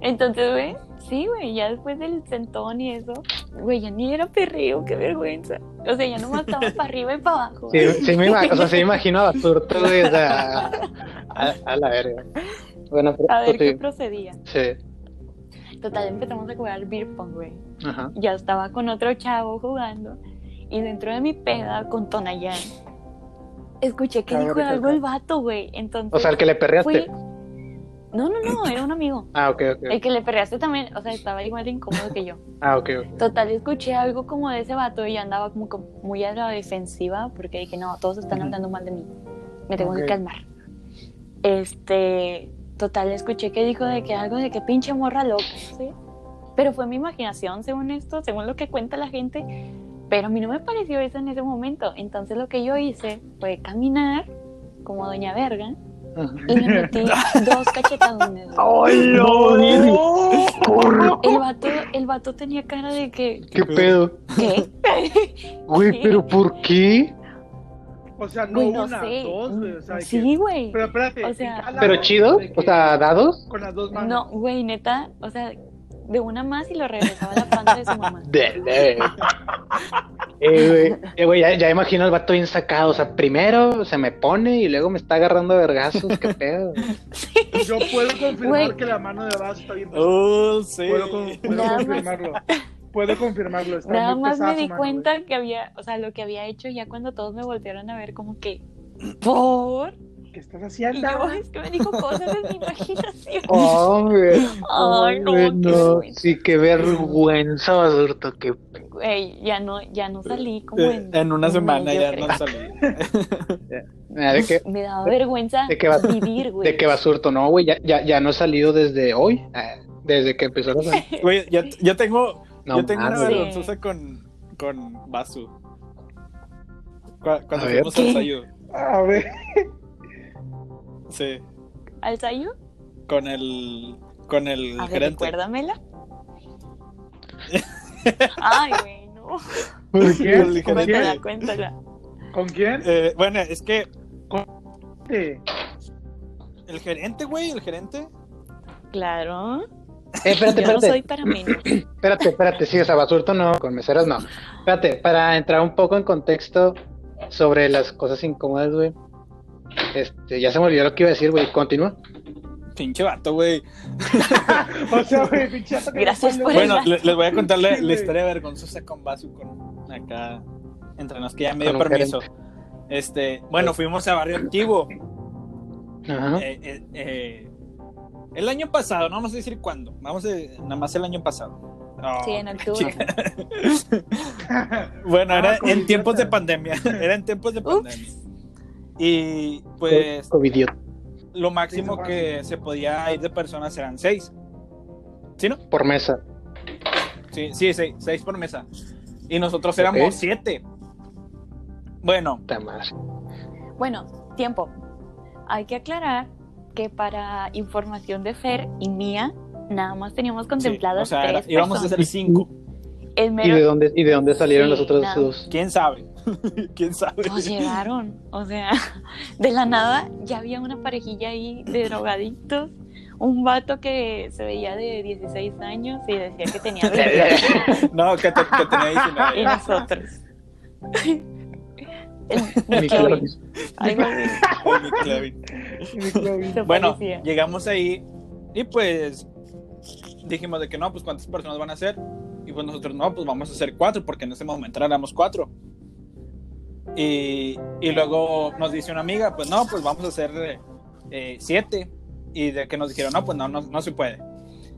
Entonces, güey, sí, güey, ya después del sentón y eso, güey, ya ni era perreo, qué vergüenza. O sea, ya nomás estaba <laughs> para arriba y para abajo. Sí, sí me, o sea, se me imagino a güey, o sea, a, a la verga. Bueno, pero, A ver qué sí, procedía. sí, Total, empezamos a jugar beer pong, güey. ajá. Ya estaba con otro chavo jugando y dentro de mi peda con Tonayán escuché que dijo algo el vato, güey. Entonces O sea, el que le perreaste. fui... No, no, no, era un amigo. Ah, ok, ok. El que le perreaste también, o sea, estaba igual de incómodo que yo. <laughs> Ah, ok, ok. Total, escuché algo como de ese vato y andaba como, como muy a la defensiva porque dije, no, todos están Ujú. hablando mal de mí. Me tengo Ok. que calmar. Este, total, escuché que dijo de que algo de que pinche morra loca, ¿sí? Pero fue mi imaginación, según esto, según lo que cuenta la gente. Pero a mí no me pareció eso en ese momento. Entonces lo que yo hice fue caminar como Doña Verga y le metí dos cachetadones. ¡Ay, El vato, el vato tenía cara de que, ¿Qué pedo? ¿qué? Güey, ¿pero por qué? O sea, no Güey, no una, sé. dos, güey. O sea, de que- Sí, güey. Pero espérate. O sea- ¿Pero chido? O sea, ¿dados? Con las dos manos. No, güey, neta, o sea, de una más y lo regresaba a la panza de su mamá. <laughs> Dele. Eh, güey, eh, güey, ya, ya imagino al vato bien sacado. O sea, primero se me pone y luego me está agarrando a vergazos. ¿Qué pedo? <laughs> Yo puedo confirmar Güey. que la mano de Abbas está bien. Oh, sí. Puedo, con- puedo Nada más. confirmarlo. Puedo confirmarlo. Está Nada muy más me di mano, cuenta que había, o sea, lo que había hecho ya cuando todos me voltearon a ver como que, ¿por? ¿Qué estás Y haciendo? yo, es que me dijo cosas de mi imaginación. <laughs> Hombre, Ay, no, hombre, no. vergüenza. Sí, qué vergüenza, basurto. Que... Güey, ya no, ya no salí como Eh, en... En una un semana ya creo. no salí. <laughs> Mira, ¿De qué, <laughs> Me daba vergüenza de qué va- vivir, güey. de qué basurto? No, güey, ya, ya, ya no he salido desde hoy. Ah, Desde que empezó la semana. Güey, yo, yo tengo, No yo tengo una vergonzosa con, con Basu. Cu- Cuando ¿Qué? ensayo. A ver. Sí, ¿Al sayo? con el, con el A ver, gerente. recuérdamela. <laughs> Ay, güey, no. ¿Por <laughs> qué? ¿Con. Cuéntala, quién? cuéntala. ¿Con quién? Eh, bueno, es que el gerente, güey, el gerente. Claro. Eh, espérate, Yo no soy para menos. <clears throat> Espérate, espérate, sí, o sea, basurto no, con meseros no. Espérate, para entrar un poco en contexto sobre las cosas incómodas, güey. Este, ya se me olvidó lo que iba a decir, güey. Continúa. Pinche vato, güey. <laughs> O sea, güey, pinche. Gracias por Bueno, vato. le- les voy a contar la, la historia vergonzosa con Basu, con acá, entre nos que ya me dio permiso. Este, bueno, fuimos a Barrio Antiguo. Ajá. Eh, eh, eh, el año pasado, no vamos a decir cuándo, vamos a nada más el año pasado. Sí, en octubre. <laughs> Bueno, Ah, <laughs> era en tiempos de pandemia, era en tiempos de Ups. pandemia. Y pues Covidiot. lo máximo Sí, que se podía ir de personas eran seis. ¿Sí, no? Por mesa. Sí, sí, seis, seis por mesa. Y nosotros éramos siete. Bueno. Bueno, tiempo. Hay que aclarar que para información de Fer y mía, nada más teníamos sí, contempladas o sea, era- tres íbamos a personas. ser cinco. El ¿Y de dónde, y de dónde salieron Sí, los otros nada. dos? ¿Quién sabe? <laughs> ¿Quién sabe? Pues llegaron, o sea, <laughs> de la nada ya había una parejilla ahí de drogadictos, un vato que se veía de 16 años y decía que tenía <laughs> 20 No, que, te- que tenía 19. y nosotros. Mi mi Bueno, llegamos ahí y pues dijimos de que no, pues cuántas personas van a ser. Y pues nosotros no, pues vamos a hacer cuatro, porque en ese momento éramos cuatro. Y, y luego nos dice una amiga, pues no, pues vamos a hacer eh, siete. Y de que nos dijeron, no, pues no, no, no se puede.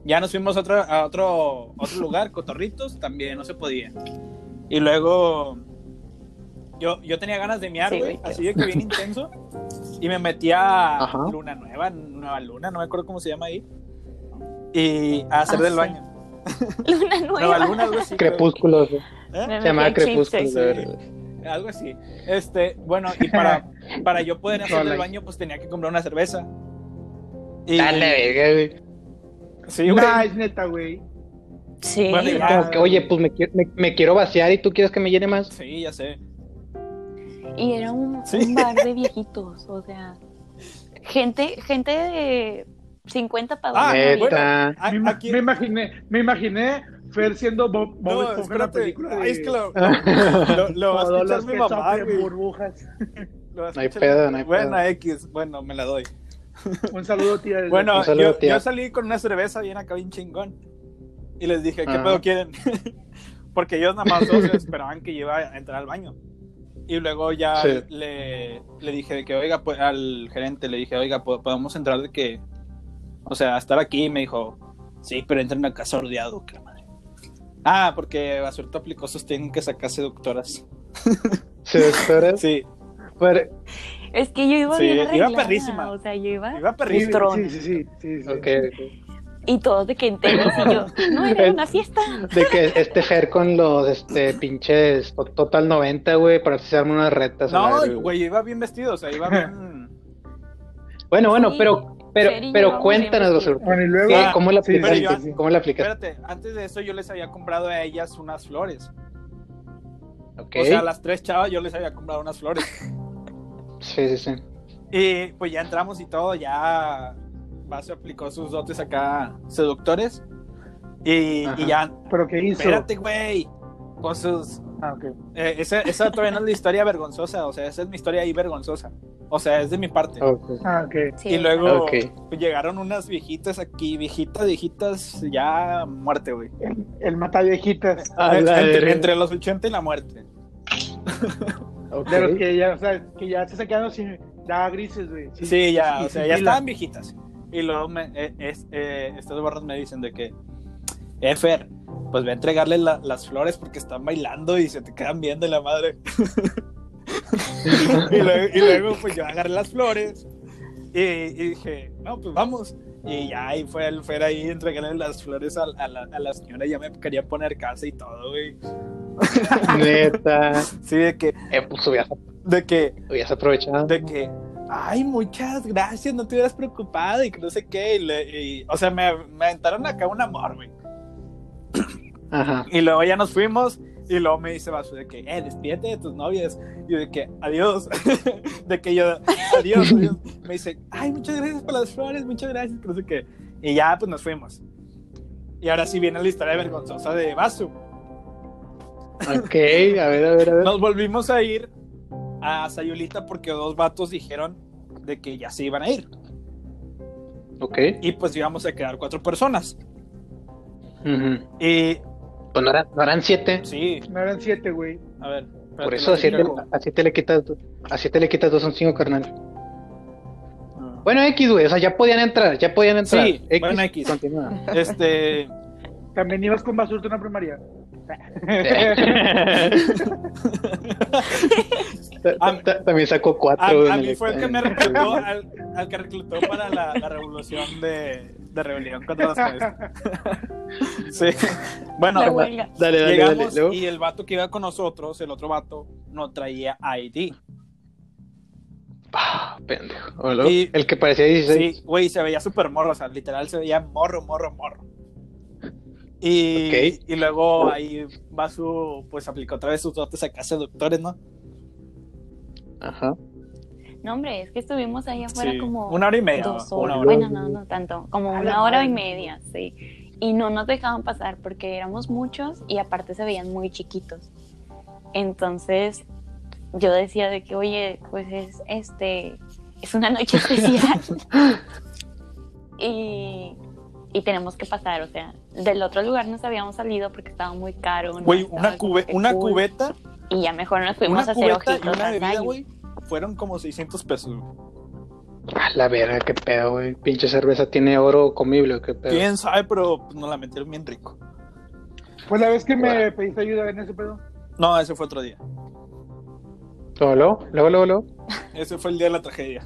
Ya nos fuimos a otro, a otro, otro lugar, Cotorritos, también no se podía. Y luego yo, yo tenía ganas de miar, güey, así de que bien <laughs> intenso. Y me metí a Ajá. Luna Nueva, Nueva Luna, no me acuerdo cómo se llama ahí. Y a hacer Ah, del sí. baño. <laughs> Luna Nueva nueva. Luna, algo así. güey. ¿Eh? Se llamaba Crepúsculo. Algo así. Este, bueno, y para, <laughs> para yo poder hacer Hola. baño, pues tenía que comprar una cerveza. Y, Dale, güey. Sí, güey. Nah, es neta, güey. Sí, Bueno, ya. Como que, oye, pues me, quiero- me, me quiero vaciar y tú quieres que me llene más. Sí, ya sé. y era un, Sí. un bar de <laughs> viejitos, o sea, gente, gente de 50 para Ah, bueno. Aquí- me imaginé, me imaginé Fer siendo Bob, Bob No, Esponja en la espérate. película de Ay, es que lo, <laughs> lo, lo va a escuchar mi mamá, güey. burbujas. Lo No hay pedo, no hay Bueno, pedo. X. Bueno, me la doy. <laughs> Un saludo, tía. <laughs> Bueno, Un saludo, yo, tía. yo salí con una cerveza bien acá, bien chingón. Y les dije, ¿qué Ajá. pedo quieren? Porque ellos nada más dos esperaban que yo iba a entrar al baño. Y luego ya Sí. le, le dije de que, oiga, pues, al gerente le dije, oiga, ¿po- ¿podemos entrar de que, o sea, estar aquí? Y me dijo, sí, pero entren a casa ordeado, que. Ah, porque Basurto aplicó sus tienen que sacarse doctoras. ¿Sí, doctora? Sí, Pero- Es que yo iba Sí, bien iba perrísima. o sea, yo iba, iba Sí, perrísimo. sí, sí, sí, sí, sí. ok, ok. y todos de que enteros y yo, no, era <laughs> una fiesta. De que este Fer con los este pinches to- Total 90, güey, para hacerme unas retas. No, güey, iba bien vestido, o sea, iba bien. Bueno, bueno, Sí, pero, pero, pero cuéntanos. Bueno, y luego. ¿Qué? Ah, ¿Cómo la aplicaste? sí. ¿Cómo la aplicaste? Espérate, antes de eso yo les había comprado a ellas unas flores. Ok. O sea, a las tres chavas yo les había comprado unas flores. Sí, sí, sí. Y pues ya entramos y todo, ya Vaso aplicó sus dotes acá seductores. Y, y ya, ¿Pero qué hizo? espérate, güey. Con sus. Ah, ok. eh, esa, esa todavía no es la historia vergonzosa, o sea, esa es mi historia ahí vergonzosa. O sea, es de mi parte. Ah, ok. Sí, y luego llegaron unas viejitas aquí, viejitas, viejitas, ya muerte, güey. El, el mata viejitas. A la entre, los 80 y la muerte. De los que ya, o sea, que ya se quedaron sin. Ya grises, güey. Sí, ya, o sea, ya estaban viejitas. Y luego me, eh, es- eh, estos barros me dicen de que, eh, Fer, pues ve a entregarle la- las flores porque están bailando y se te quedan viendo la madre. <laughs> y, luego, y luego, pues yo agarré las flores y, y dije, no, pues vamos. Y ya ahí fue el Fer ahí, entregarle las flores a, a la, a la señora, ya me quería poner casa y todo, güey. Neta. <laughs> Sí, de que, Eh, pues hubieras, de que, hubieras aprovechado. de que, ay, muchas gracias, no te hubieras preocupado y que no sé qué. Y, le- y- o sea, me, me aventaron acá un amor, güey. Ajá. Y luego ya nos fuimos y luego me dice Vaso de que, eh, despídete de tus novias. Y yo de que, adiós. <laughs> de que yo, adiós, adiós. Me dice, ay, muchas gracias por las flores, muchas gracias, que no sé qué. Y ya, pues nos fuimos. Y ahora sí viene la historia vergonzosa de Vaso. Ok, a ver, a ver, a ver. Nos volvimos a ir a Sayulita porque dos vatos dijeron de que ya se iban a ir. Ok. Y pues íbamos a quedar cuatro personas. Ujú. Y Pues no eran, no eran siete. sí, No eran siete, güey. a ver. Por eso a siete, a siete le quitas a siete le quitas dos son cinco, carnal. Ah. Bueno, X, güey, o sea, ya podían entrar, ya podían entrar. Sí, bueno, X. Continúa. Este. También ibas con basurto en la primaria. Ta- ta- ta- También sacó cuatro. A, a mí fue el que me reclutó, al, al que reclutó para la, la revolución de, de rebelión contra los maestros. <laughs> sí. Bueno. Dale, dale, dale. llegamos luego. y el vato que iba con nosotros, el otro vato, no traía ID. Ah, pendejo. Y- el que parecía 16. Sí, güey, se veía súper morro, o sea, literal se veía morro, morro, morro. Y, y luego ahí va su, pues aplicó otra vez sus dotes acá seductores, ¿no? Ajá. No, hombre, es que estuvimos ahí afuera Sí, como una hora y media. dos una horas. hora. Bueno, no, no tanto, como una hora y media, sí. Y no nos dejaban pasar porque éramos muchos y aparte se veían muy chiquitos. Entonces yo decía de que, oye, pues es este, es una noche especial. <laughs> y, y tenemos que pasar, o sea, del otro lugar nos habíamos salido porque estaba muy caro. no Güey, una, como cube- que una cool, cubeta, Y ya mejor nos fuimos una a hacer cubeta y ojitos una bebida, güey, fueron como 600 pesos. A la verga, qué pedo, güey. Pinche cerveza tiene oro comible, qué pedo. Quién sabe, pero pues, nos la metieron bien rico. Fue la vez que me Bueno. pediste ayuda en ese pedo. No, ese fue otro día. Luego, luego, luego, luego, luego. Ese fue el día de la tragedia.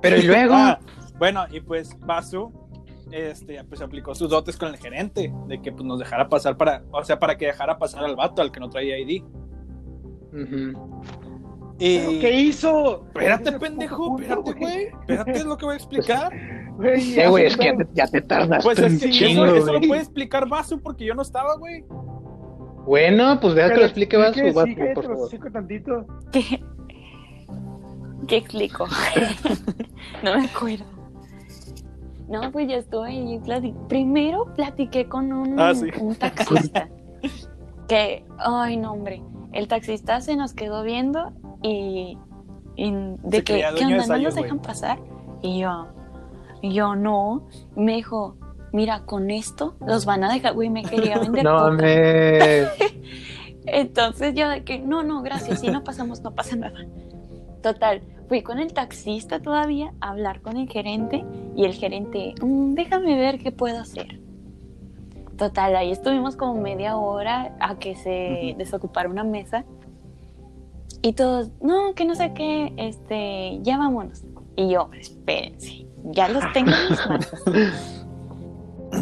Pero y luego. <laughs> Ah, bueno, y pues Basu este, pues aplicó sus dotes con el gerente de que pues, nos dejara pasar para, o sea, para que dejara pasar al vato, al que no traía ID. Y... ¿Pero ¿Qué hizo? Espérate, pendejo, espérate, güey. Espérate, es lo que voy a explicar. <laughs> Güey, Eh, güey, es que ya te, ya te tardaste Pues es que chingo, eso, eso lo puede explicar Basu porque yo no estaba, güey. Bueno, pues deja que lo explique vato, sí, cállate por favor. tantito. ¿Qué? ¿Qué explico? <laughs> <laughs> no me acuerdo. No, pues ya estuve ahí. plati- Primero platiqué con un, Ah, sí. un taxista. que, ay, no, hombre. El taxista se nos quedó viendo y. y de Se que, ¿qué onda? ¿No nos dejan pasar? Y yo, y yo, no. Me dijo, mira, con esto los van a dejar. Güey, me quería <laughs> vender No mames. <laughs> Entonces yo de que, no, no, gracias, si no pasamos, no pasa nada. Total, fui con el taxista todavía a hablar con el gerente y el gerente, "Mm, déjame ver qué puedo hacer. Total, ahí estuvimos como media hora a que se desocupara una mesa y todos, no, que no sé qué, este, ya vámonos. Y yo, espérense, ya los tengo en mis <laughs> manos.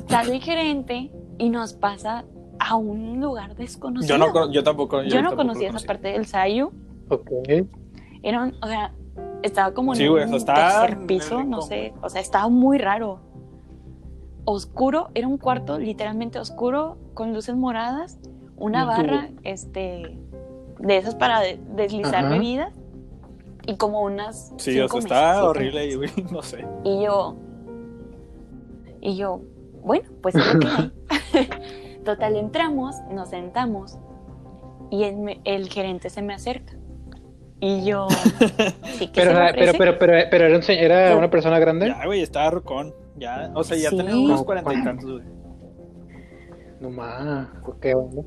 Sale el gerente y nos pasa a un lugar desconocido. Yo, no, yo tampoco. Yo no tampoco conocía esa parte del Sayu. Ok. Era un- o sea, Estaba como en Sí, güey, un estaba tercer piso, no sé. O sea, estaba muy raro. Oscuro, era un cuarto literalmente oscuro, con luces moradas, una barra, este, de esas para de- deslizar Ajá. bebidas y como unas. Sí, o sea, está mesas, horrible ahí, güey. <laughs> No sé. Y yo, y yo, bueno, pues es lo que hay. <laughs> Total, entramos, nos sentamos y el gerente se me acerca. Y yo, <laughs> sí que Pero, se me pero, pero, pero, pero era, un se- era una persona grande. Ya, güey, estaba rocón. Ya, o sea, ya Sí. tenía unos cuarenta y tantos, güey. No más, qué onda.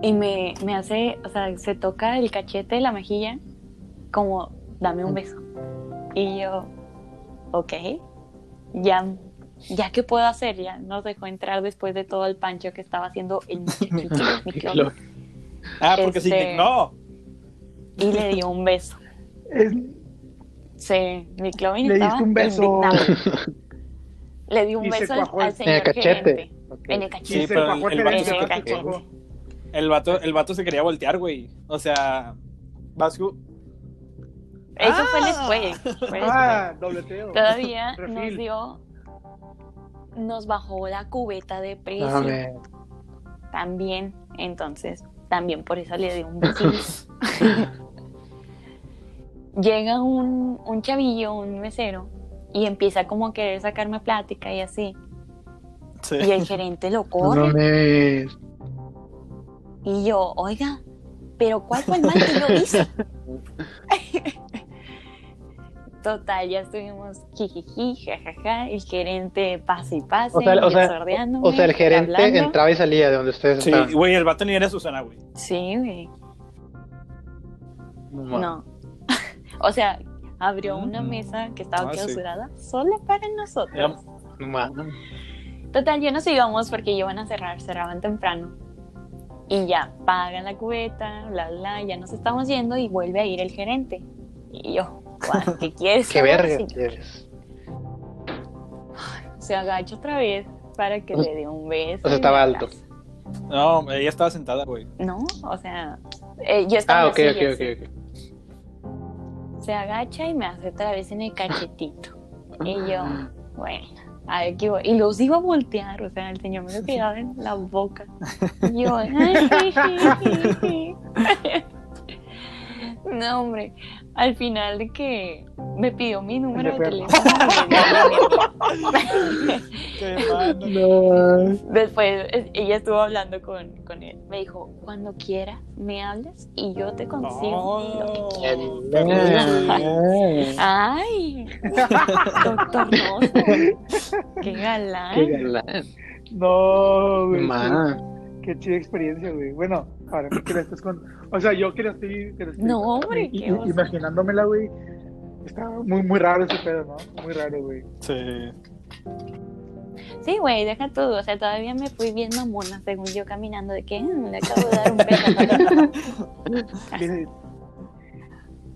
Y me, me hace, o sea, se toca el cachete de la mejilla, como, dame un beso. Y yo, ok, ya, ya qué puedo hacer, ya nos dejó entrar después de todo el pancho que estaba haciendo <laughs> el <laughs> muchachito, Ah, porque se Este- indignó. Y le dio un beso. <laughs> Es- Sí, mi Clovin Le estaba un beso. <laughs> Le di un Y se beso al, al En señor el cachete. En el cachete. Sí, pero el- vato- ¿por qué el se cuajó? El vato, el vato se quería voltear, güey. O sea, Vasco. Eso fue Ah. después. fue después. Ah, dobleteo. Todavía <laughs> nos dio, nos bajó la cubeta de precio también, entonces también por eso le dio un besito. Llega un, un chavillo, un mesero, y empieza como a querer sacarme plática y así. Sí. Y el gerente lo no corre. me- Y yo, oiga, pero ¿cuál fue el mal que yo hice? Total, ya estuvimos jijiji, jajaja, el gerente pase y pase, O sea, o yo sea, sordeándome, o sea, el gerente hablando. entraba y salía de donde ustedes Sí, estaban. güey, el vato ni era Susana, güey. Sí, güey. No <laughs> o sea, abrió Mm. una mesa que estaba Ah, sí. clausurada solo para nosotros. No mames. Total, ya nos íbamos porque iban a cerrar, cerraban temprano. Y ya, pagan la cubeta, bla, bla, ya nos estamos yendo y vuelve a ir el gerente. Y yo, "Guau, ¿qué quieres? Qué verga señor?" quieres. Se agacha otra vez para que le dé un beso. o sea, estaba alto. No, ella estaba sentada, güey. No, o sea, eh, yo estaba Ah, ok, ok, ok. Se agacha y me hace otra vez en el cachetito. Y yo, bueno, a ver qué voy. Y los iba a voltear, o sea, el señor me lo quedaba en la boca. Y yo, ay, <laughs> no, hombre, al final de que me pidió mi número de teléfono. <laughs> Después ella estuvo hablando con, con él. Me dijo, cuando quieras me hablas y yo te consigo lo que Oh, quieras. Ay, doctor no. Qué galán. Qué galán. No, güey. Qué chida experiencia, güey. Bueno, mí que la estás con. O sea, yo que la estoy. Que la estoy No, hombre, qué. Imaginándomela, güey. Está muy, muy raro ese pedo, ¿no? Muy raro, güey. Sí. Sí, güey, deja todo. O sea, todavía me fui bien mamona según yo caminando de que "Mm, le acabo de dar un beso. <laughs>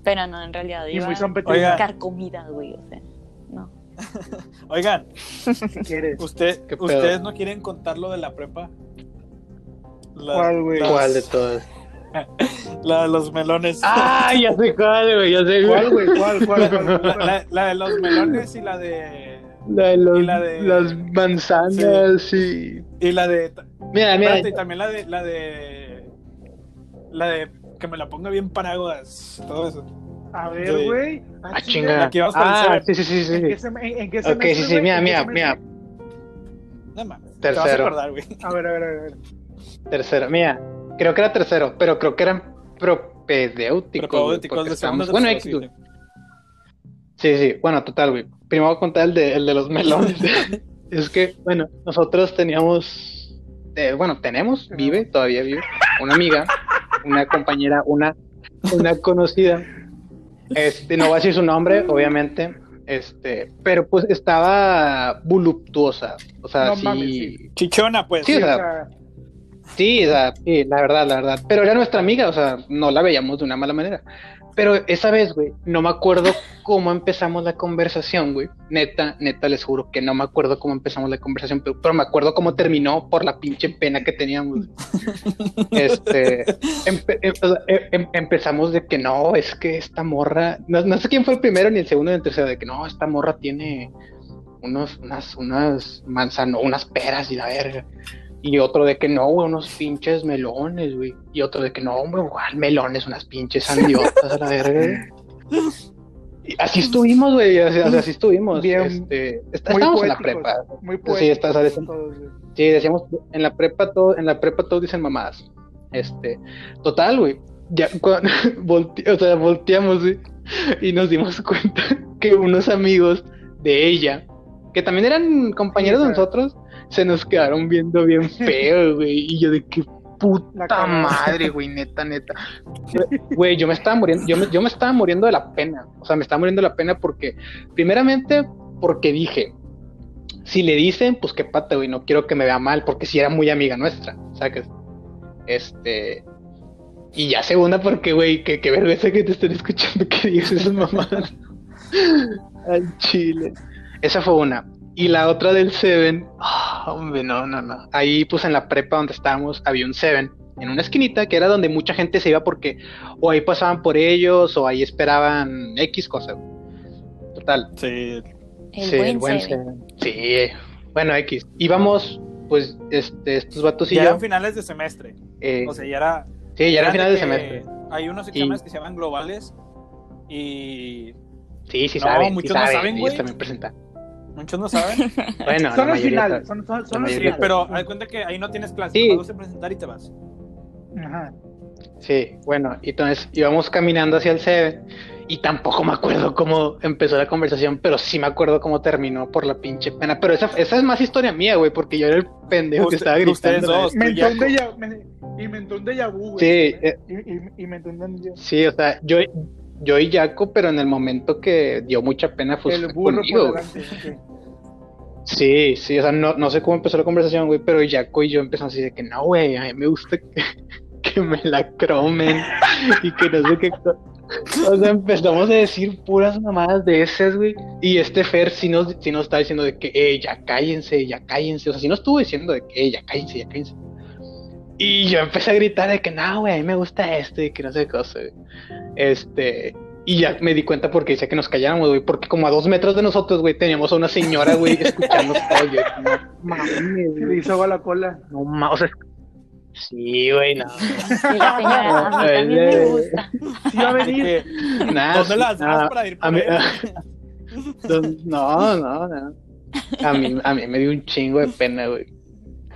Pero no, en realidad Y iba muy San Oiga. Petrina, carcomida, güey. O sea, no. <laughs> Oigan, si quieres. usted. ¿ustedes no quieren contar lo de la prepa? La- ¿Cuál, güey? las- ¿Cuál de todas? <laughs> La de los melones. Ah, ya sé cuál, güey, ya sé ¿Cuál, güey? ¿Cuál, cuál, cuál? La, cuál? la- la de los melones y la de. La de, los- Y la de- las manzanas y... Y la de. Mira, mira. Espérate, y también la de. La de. La de. Que me la ponga bien paraguas. Todo eso. A ver, Sí. güey. Ah, chinga. La que vamos con el Ah, Seven. sí, sí, sí, ¿En qué, sí. sem- en, qué Ok, sí, sí, mira, ¿En qué mira, mira. No mames. Te Tercero. vas a acordar, güey. A ver, a ver, a ver. Tercero, mira. Creo que era tercero, pero creo que eran propedéuticos. Propedéuticos de segundo, Bueno, X. Sí, sí, bueno, total, güey. Primero voy a contar el de, el de los melones. <laughs> es que, bueno, nosotros teníamos, eh, bueno, tenemos, vive, todavía vive, una amiga, una compañera, una, una conocida. Este, no voy a decir su nombre, obviamente, este, pero pues estaba voluptuosa, o sea, No sí, mames, sí. Chichona, pues. Sí, o sea, Sí, o sea, sí, la verdad, la verdad. Pero era nuestra amiga, o sea, no la veíamos de una mala manera. Pero esa vez, güey, no me acuerdo cómo empezamos la conversación, güey. Neta, neta, les juro que no me acuerdo cómo empezamos la conversación, pero, pero me acuerdo cómo terminó por la pinche pena que teníamos. <laughs> este, empe- em- em- em- empezamos de que no, es que esta morra, no, no sé quién fue el primero ni el segundo ni el tercero, de que no, esta morra tiene unos, unas, unas manzanas, unas peras y la verga. Y otro de que no, güey, unos pinches melones, güey. Y otro de que no, güey, igual melones, unas pinches sandiotas a la verga. Y así estuvimos, güey, así, así estuvimos. Bien, este, estábamos en la prepa. Muy Sí, poéticos está, ¿sabes? todos. Sí, decíamos, en la prepa todo, en la prepa todos dicen mamadas. Este, total, güey. Ya cuando <laughs> volte- o sea, volteamos, güey, y nos dimos cuenta <laughs> que unos amigos de ella, que también eran compañeros de Sí, nosotros, se nos quedaron viendo bien <laughs> feo, güey. Y yo de qué puta madre, güey, neta, neta. Güey, yo me estaba muriendo, yo me, yo me estaba muriendo de la pena. O sea, me estaba muriendo de la pena porque, primeramente, porque dije, si le dicen, pues qué pata, güey, no quiero que me vea mal, porque si era muy amiga nuestra, ¿sabes? Este. Y ya segunda, porque, güey, que, que vergüenza que te estén escuchando que digas esas mamadas. <laughs> Al chile. Esa fue una. Y la otra del Seven, ah, hombre, no, no, no. Ahí, pues en la prepa donde estábamos, había un Seven en una esquinita que era donde mucha gente se iba porque o ahí pasaban por ellos o ahí esperaban X cosa. Total. Sí. El Sí, buen, el buen Seven. Seven. Sí, bueno, X. Íbamos, pues, este, estos vatos y ya yo. eran finales de semestre. eh, O sea, ya era. sí, ya era eran final de semestre. Hay unos Y- exámenes que se llaman globales. Y Sí, sí No, saben, sí muchos no saben. saben, ellos también presentan. Muchos no saben. <laughs> Bueno, Son los finales, son, son, son los finales. pero haz cuenta que ahí no tienes clases. Sí. Vas a presentar y te vas. Ajá. Sí, bueno, y entonces íbamos caminando hacia el Seven y tampoco me acuerdo cómo empezó la conversación, pero sí me acuerdo cómo terminó por la pinche pena. Pero esa, esa es más historia mía, güey, porque yo era el pendejo que estaba gritando. dos. Me Tú, entró un Jaco. déjà- me- y me entró un déjà vu, güey. Sí, eh. Y, y, y me entró un déjà Sí, o sea, yo, yo y Jaco, pero en el momento que dio mucha pena fue El burro conmigo, por güey. delante. ok. Sí, sí, o sea, no, no sé cómo empezó la conversación, güey, pero Jaco y yo empezamos así de que no, güey, a mí me gusta que, <laughs> que me la cromen y que no sé qué. O sea, empezamos a decir puras mamadas de esas, güey. Y este Fer sí nos, sí nos está diciendo de que, eh, ya cállense, ya cállense. O sea, sí nos estuvo diciendo de que, eh, ya cállense, ya cállense. Y yo empecé a gritar de que, no, güey, a mí me gusta esto y que no sé qué cosa. Este. Y ya me di cuenta porque decía que nos calláramos, güey, porque como a dos metros de nosotros, güey, teníamos a una señora, güey, <laughs> escuchando todo. Yo, no mames, Se hizo agua a la cola. No mames, o sea, sí, güey, no. <laughs> Sí, señora, a mí también me gusta. Sí va a venir. Nada, ¿Dónde las nada, para ir a por mí- ella? <laughs> No, no, no. A mí, a mí me dio un chingo de pena, güey.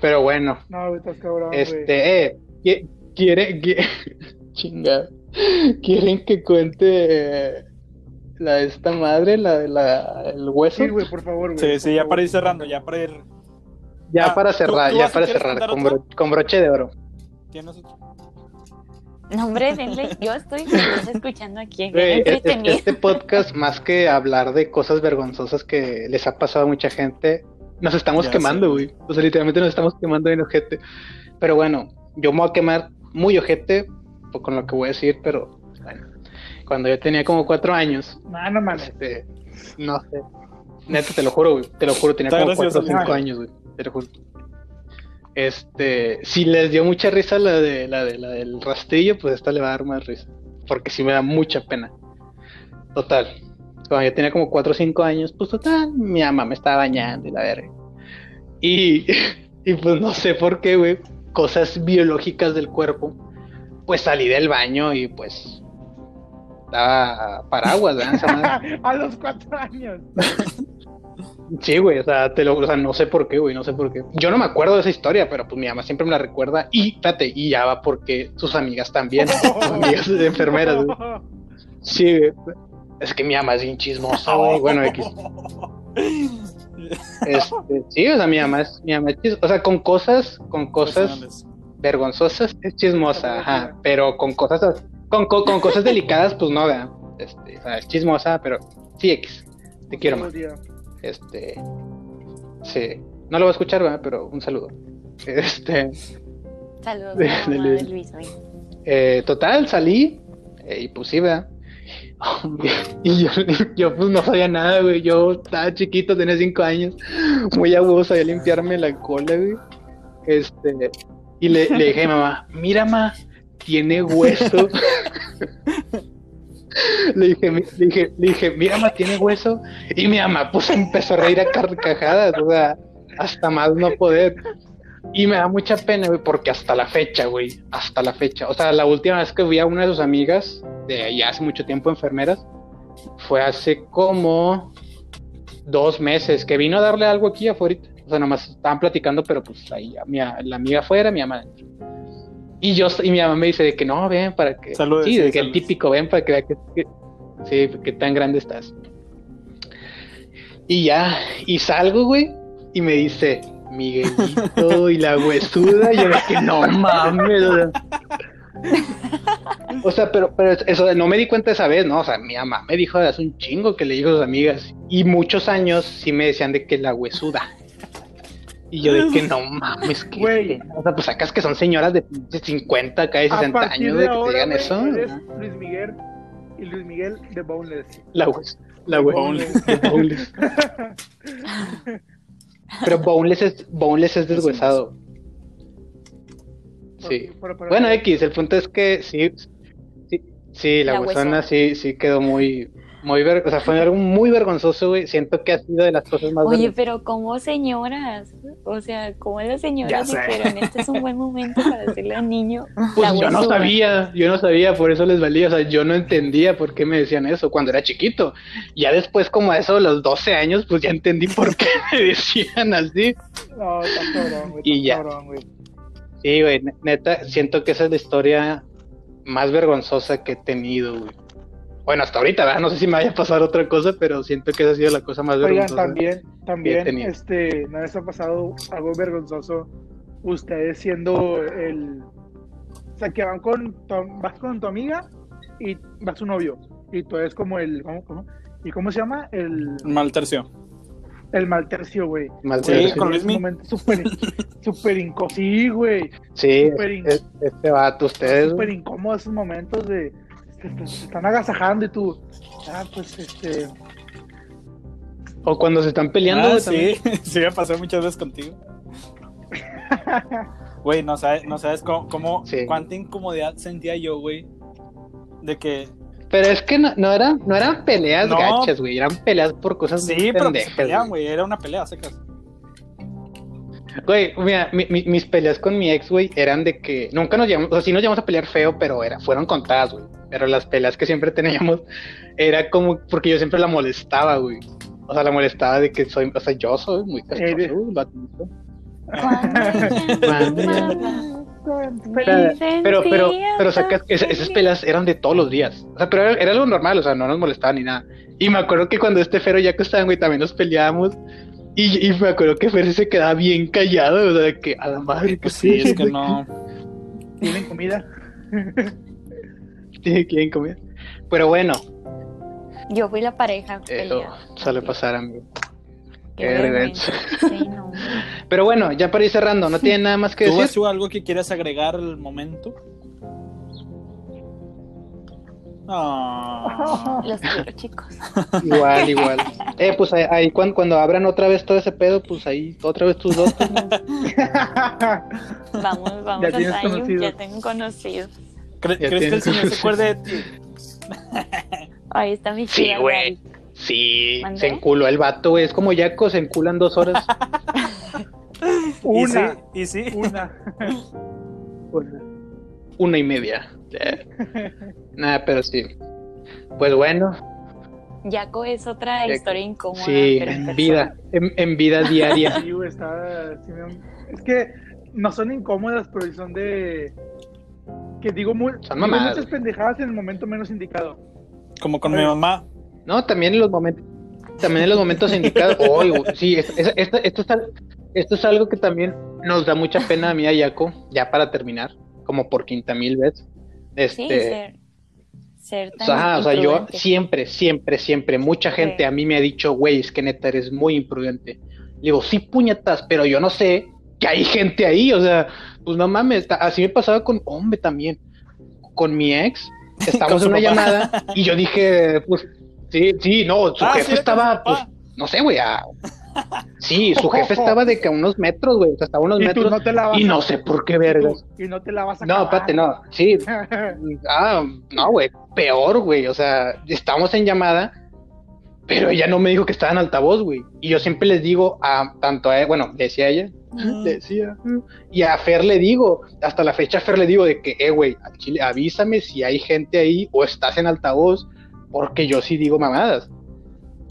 Pero bueno, No, güey, estás cabrón, güey. este, eh, qui- quiere, qui- <laughs> chinga, quieren que cuente eh, la de esta madre, la de la, el hueso. Sí, güey, por favor, güey. Sí, sí, ya favor. para ir cerrando, ya para ir. Ya Ah, para ¿tú- cerrar, tú ya vas a para cerrar, con, bro- con broche de oro. ¿Tienes otro? No, hombre, denle. Yo estoy escuchando aquí. Güey, e- e- entretenido. este podcast, más que hablar de cosas vergonzosas que les ha pasado a mucha gente, nos estamos Ya quemando, güey. O sea, literalmente nos estamos quemando en ojete. Pero bueno, yo me voy a quemar muy ojete pues, con lo que voy a decir, pero bueno. Cuando yo tenía como cuatro años, No, no mames. este, no sé. Neta, te lo juro, güey. Te lo juro, tenía Está como gracioso, cuatro o cinco años, güey. Te lo juro. Este, si les dio mucha risa la de la de la del rastrillo, pues esta le va a dar más risa. Porque sí me da mucha pena. Total. Cuando yo tenía como 4 o 5 años, pues total, mi mamá me estaba bañando y la verga. Y, <laughs> y pues no sé por qué, güey, cosas biológicas del cuerpo, pues salí del baño y pues estaba paraguas, ¿verdad? <laughs> A los cuatro años. Sí, güey, o sea, te lo, o sea, no sé por qué, güey, no sé por qué. Yo no me acuerdo de esa historia, pero pues mi mamá siempre me la recuerda y, fíjate, y ya va porque sus amigas también, <laughs> sus amigas de enfermeras, güey. Sí, güey. Es que mi mamá es bien chismosa, <laughs> güey. Bueno, X. Este, sí, o sea, mi mamá es, mi mamá es chis- o sea, con cosas, con cosas Personales. vergonzosas es chismosa, ajá, pero con cosas, con, con, con cosas delicadas, pues no, ¿verdad? Este, o sea, es chismosa, pero sí, X. Te quiero, más. Este, sí, no lo voy a escuchar, ¿verdad? Pero un saludo. Este, Saludos <laughs> de- la mamá de- de Luis, eh, total, salí, eh, y pues sí, ¿verdad? <laughs> Y yo, <laughs> yo pues no sabía nada, güey. Yo estaba chiquito, tenía cinco años. Muy agudo, sabía limpiarme la cola, güey. Este, y le, dije a mi mamá, mira, ma, tiene hueso. <laughs> le, dije, le, dije, le dije, mira, ma, tiene hueso. Y mi mamá, pues empezó a reír a carcajadas, o sea, hasta más no poder. Y me da mucha pena, güey, porque hasta la fecha, güey, hasta la fecha. O sea, la última vez que vi a una de sus amigas, de ya hace mucho tiempo, enfermeras, fue hace como dos meses, que vino a darle algo aquí afuera. O sea, nomás estaban platicando, pero pues ahí, mi, la amiga afuera, mi mamá adentro. Y yo, y mi mamá me dice de que no, ven, para que... Saludos, sí, sí, de que el típico, ven, para que vea que, que- sí, que tan grande estás. Y ya, y salgo, güey, y me dice, Miguelito y la huesuda, y yo de que no mames. O sea, o sea, pero, pero eso no me di cuenta esa vez, ¿no? O sea, mi mamá me dijo hace un chingo que le dijo a sus amigas, y muchos años sí me decían de que la huesuda. Y yo de que no mames, que. Güey. O sea, pues sacas que son señoras de pinche 50, acá de A 60 partir años de de que te digan güey, eso. Luis Miguel y Luis Miguel de Boneless. La hues, la hues- Boneless. <laughs> Pero boneless es, boneless es deshuesado. Sí. Pero- pero- Bueno, X, el punto es que sí, sí, sí la, La huesona huesona. sí, sí quedó muy, muy, ver- o sea, fue algo muy vergonzoso, güey. Siento que ha sido de las cosas más Oye, pero como señoras, o sea, como las señoras dijeron, este es un buen momento para decirle al niño. Pues yo no huesuda". sabía, yo no sabía, por eso les valía, o sea, yo no entendía por qué me decían eso cuando era chiquito. Ya después, como a eso, de los 12 años, pues ya entendí por qué <laughs> me decían así. No, está cabrón, güey. Y ya. cabrón, güey. Sí, güey, ne- neta, siento que esa es la historia más vergonzosa que he tenido, güey. Bueno, hasta ahorita, ¿verdad? No sé si me vaya a pasar otra cosa, pero siento que esa ha sido la cosa más Oigan, vergonzosa. también, también, este, ¿no les ha pasado algo vergonzoso? Ustedes siendo el, o sea, que van con, tu- vas con tu amiga y vas su novio y tú eres como el, ¿cómo, cómo? ¿Y cómo se llama? El, Mal tercio. el mal tercio, güey. Mal Sí, tercio. con Es Luismi. un momento súper, súper inco, sí, güey, Sí, súper in- es- este vato, ustedes. súper incómodo esos momentos de, se, están agasajando y tú, ah, pues, este, O cuando se están peleando, Ah, sí, <laughs> sí me pasó muchas veces contigo. Güey, no sabes, no sabes cómo, cómo- Sí. cuánta incomodidad sentía yo, güey. De que, Pero es que no, no eran, no eran peleas No. gachas, güey, eran peleas por cosas sí, muy pero pues, pendejas, se peleaban, güey. güey, era una pelea, secas. Güey, mira, mi- mi- mis peleas con mi ex, güey, eran de que nunca nos llevamos, o sea, sí nos llevamos a pelear feo, pero era, fueron contadas, güey. Pero las peleas que siempre <laughs> teníamos era como porque yo siempre la molestaba, güey. O sea, la molestaba de que soy, o sea, yo soy muy Cuando llamaba, <laughs> Pero, pero, pero, pero sacas que esas, esas peleas eran de todos los días. O sea, pero era, era algo normal, o sea, no nos molestaba ni nada. Y me acuerdo que cuando este Fero y Jaco estaban, güey, también nos peleábamos. Y, y me acuerdo que Fer se quedaba bien callado, o sea, de que a la madre, Pues sí, es que no. <laughs> tienen comida. Tiene <laughs> que comer. Pero bueno, Yo fui la pareja. eso suele pasar, amigo. Qué Qué vergüenza. Sí, no. <laughs> Pero bueno, ya para ir cerrando, ¿no tiene nada más que ¿Tú, decir? Azu, algo que quieras agregar al momento? Ah. Los quiero, chicos. <laughs> Igual, igual. Eh, pues ahí, ahí cuando, cuando abran otra vez todo ese pedo, pues ahí otra vez tus dos. pues, ¿no? Vamos, vamos Ya a conocidos. ya tengo conocidos. ¿Cre- Ya ¿Crees que el señor se acuerde de ti? <laughs> Ahí está mi Sí, güey. Sí, ¿Mandé? se enculó el vato, güey. Es como Jaco, se enculan dos horas. <laughs> Una, Y sí, y sí. <laughs> una. Una y media. Nada, pero sí. Pues bueno, Yaco es otra Yaco. historia incómoda. sí, pero en vida, en, en vida diaria. Sí, güey, está. sí Es que no son incómodas, pero son de. Que digo, muy, Son digo mamadas, muchas pendejadas en el momento menos indicado. Como con mi mamá. No, también en los momentos, también en los momentos <laughs> indicados. Oy, güey, sí, es- es- esto, esto, es, esto es algo que también nos da mucha pena a mí y a Jaco, ya para terminar, como por quinta mil veces. Sí, Este, ser, ser o tan sea, o sea, yo siempre, siempre, siempre, mucha gente Sí. a mí me ha dicho, güey, es que neta eres muy imprudente. Le digo, sí, puñetas, pero yo no sé que hay gente ahí, o sea, pues no mames, así me pasaba con hombre también. Con mi ex, <laughs> estamos Con en una papá. llamada y yo dije, pues, sí, sí, no, su Ah, jefe sí, estaba, pues, no sé, güey, a- Sí, su jefe estaba de que a unos metros, güey, o sea, estaba a unos Y metros no te la vas y a- no sé por qué Y tú- vergas. Y no te la vas a No, espérate, no, sí, <laughs> Ah, no, güey, peor, güey. O sea, estábamos en llamada, pero ella no me dijo que estaba en altavoz, güey. Y yo siempre les digo a tanto a bueno, le decía ella, Mm. le decía, y a Fer le digo, hasta la fecha a Fer le digo de que, eh, güey, avísame si hay gente ahí o estás en altavoz, porque yo sí digo mamadas.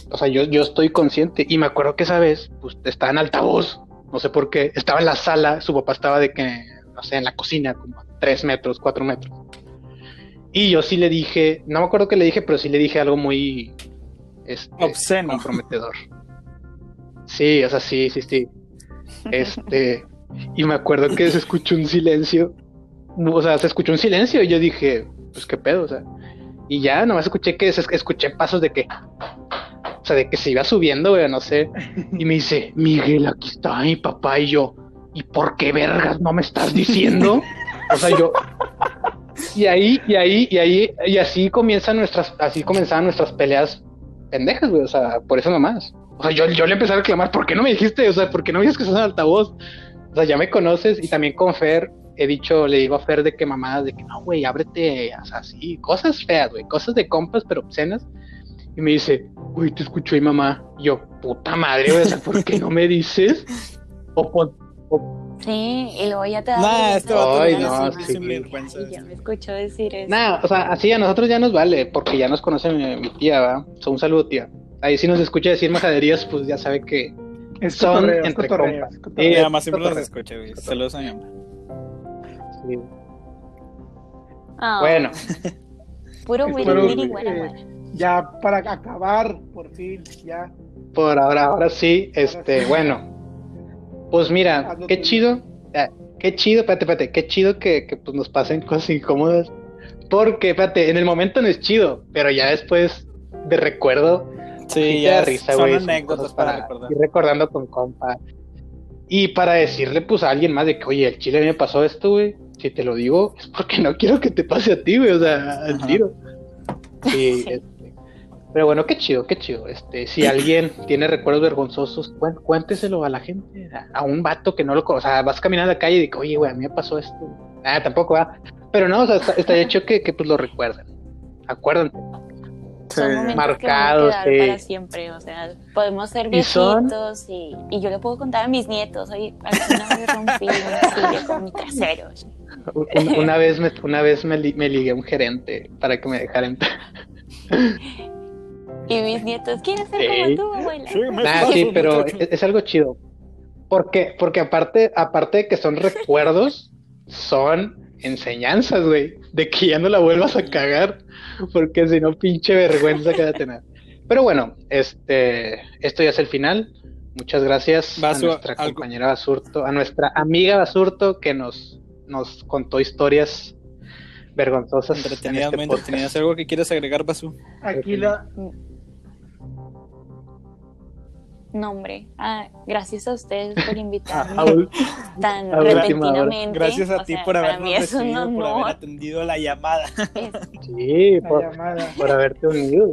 O sea, yo, yo estoy consciente. Y me acuerdo que esa vez, pues, estaba en altavoz, no sé por qué, estaba en la sala, su papá estaba de que, no sé, en la cocina, como a tres metros, cuatro metros. Y yo sí le dije, no me acuerdo qué le dije, pero sí le dije algo muy este, Obsceno. comprometedor. Sí, o sea, sí, sí, sí. Este, y me acuerdo que se escuchó un silencio. O sea, se escuchó un silencio y yo dije, pues qué pedo, o sea. Y ya nomás escuché que escuché pasos de que, o sea, de que se iba subiendo, güey, no sé. Y me dice, Miguel, aquí está mi papá y yo. ¿Y por qué vergas no me estás diciendo? O sea, yo. Y ahí, y ahí, y ahí, y así comienzan nuestras, así comenzaban nuestras peleas pendejas, güey. O sea, por eso nomás. O sea, yo, yo le empecé a reclamar, ¿por qué no me dijiste? O sea, ¿por qué no me dices que estás en altavoz? O sea, ya me conoces y también con Fer he dicho, le digo a Fer de que mamadas, de que no, güey, ábrete, o sea, así, cosas feas, güey, cosas de compas, pero obscenas. Y me dice, güey, te escucho ahí, mamá. Y yo, puta madre, güey, o sea, ¿por qué no me dices? O, o- Sí, y luego ya te da Nah, este Ay, no, sí. vergüenza. Ya me escuchó decir eso. Nah, o sea, así a nosotros ya nos vale, porque ya nos conoce mi, mi tía, ¿va? So, un saludo, tía. Ahí si nos escucha decir majaderías, pues ya sabe que Es son cotorreo, entre cotorreo, compas. es Mi cotorreo. Eh, mamá siempre nos cotorreo. escucha, güey. Saludos a mi mamá. sí. Ah, Bueno, <laughs> Puro wiri puro, wiri, eh. Ya para acabar, por fin, ya. por ahora, ahora sí, este, bueno. Pues mira, Hazlo qué tú. chido, ah, qué chido, espérate, espérate, qué chido que, que pues nos pasen <laughs> cosas incómodas. Porque, espérate, en el momento no es chido, pero ya después de recuerdo, Sí, ya risa, son güey. son anécdotas para recordar. ir recordando con compa. Y para decirle, pues, a alguien más de que, oye, el chile a mí me pasó esto, güey. Si te lo digo, es porque no quiero que te pase a ti, güey. O sea, al tiro. <laughs> Sí, este, Pero bueno, qué chido, qué chido. Este, si alguien tiene recuerdos vergonzosos, cuénteselo a la gente, a, a un vato que no lo conoce. O sea, vas caminando a la calle y dices, oye, güey, a mí me pasó esto. Ah, tampoco va. Pero no, o sea, está, está hecho que, que pues lo recuerden. Acuérdense. Son momentos Marcados, que van a quedar sí. para siempre, o sea, podemos ser viejitos y, y yo le puedo contar a mis nietos, oye, alguna vez rompí una silla con mi trasero. Un- Una vez me, una vez me, li- me ligué a un gerente para que me dejara entrar. <laughs> Y mis nietos, quiero ser Sí. como tú, abuela. Sí, me Nah, pasó, sí, pero es, es algo chido. Porque, porque aparte, aparte de que son recuerdos, son enseñanzas, güey. De que ya no la vuelvas a cagar. Porque si no, pinche vergüenza que va a tener. Pero bueno, este, esto ya es el final. Muchas gracias Basu, a nuestra algo- compañera Basurto, a nuestra amiga Basurto que nos, nos contó historias vergonzosas. en este podcast. entretenidas. ¿Algo que quieras agregar, Basu? Aquí la. No, hombre. Ah, gracias a ustedes por <laughs> invitarme tan repentinamente. Gracias a O ti sea, por para habernos mí es un recibido, por haber atendido la llamada. Es- <laughs> Sí, La por, llamada. por haberte unido.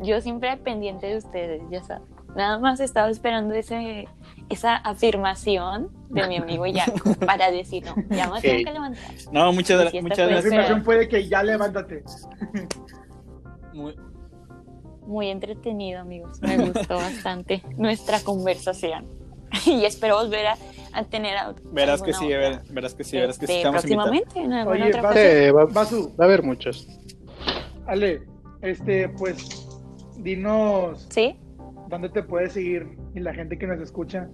yo siempre pendiente de ustedes, ya saben. Nada más estaba esperando ese, esa afirmación de mi amigo Jaco <laughs> para decir, no, ya me tengo que levantar. No, muchas, si muchas fue La gracias. afirmación puede que ya levántate. Muy- Muy entretenido, amigos. Me gustó <laughs> bastante nuestra conversación. <laughs> Y espero volver a, a tener a- Verás que sí, otra, ver- verás que sí, verás que sí este, invitar. próximamente en alguna Oye, otra va, Basu, va a haber muchos. Ale, este, pues, dinos ¿Sí? dónde te puedes seguir y la gente que nos escucha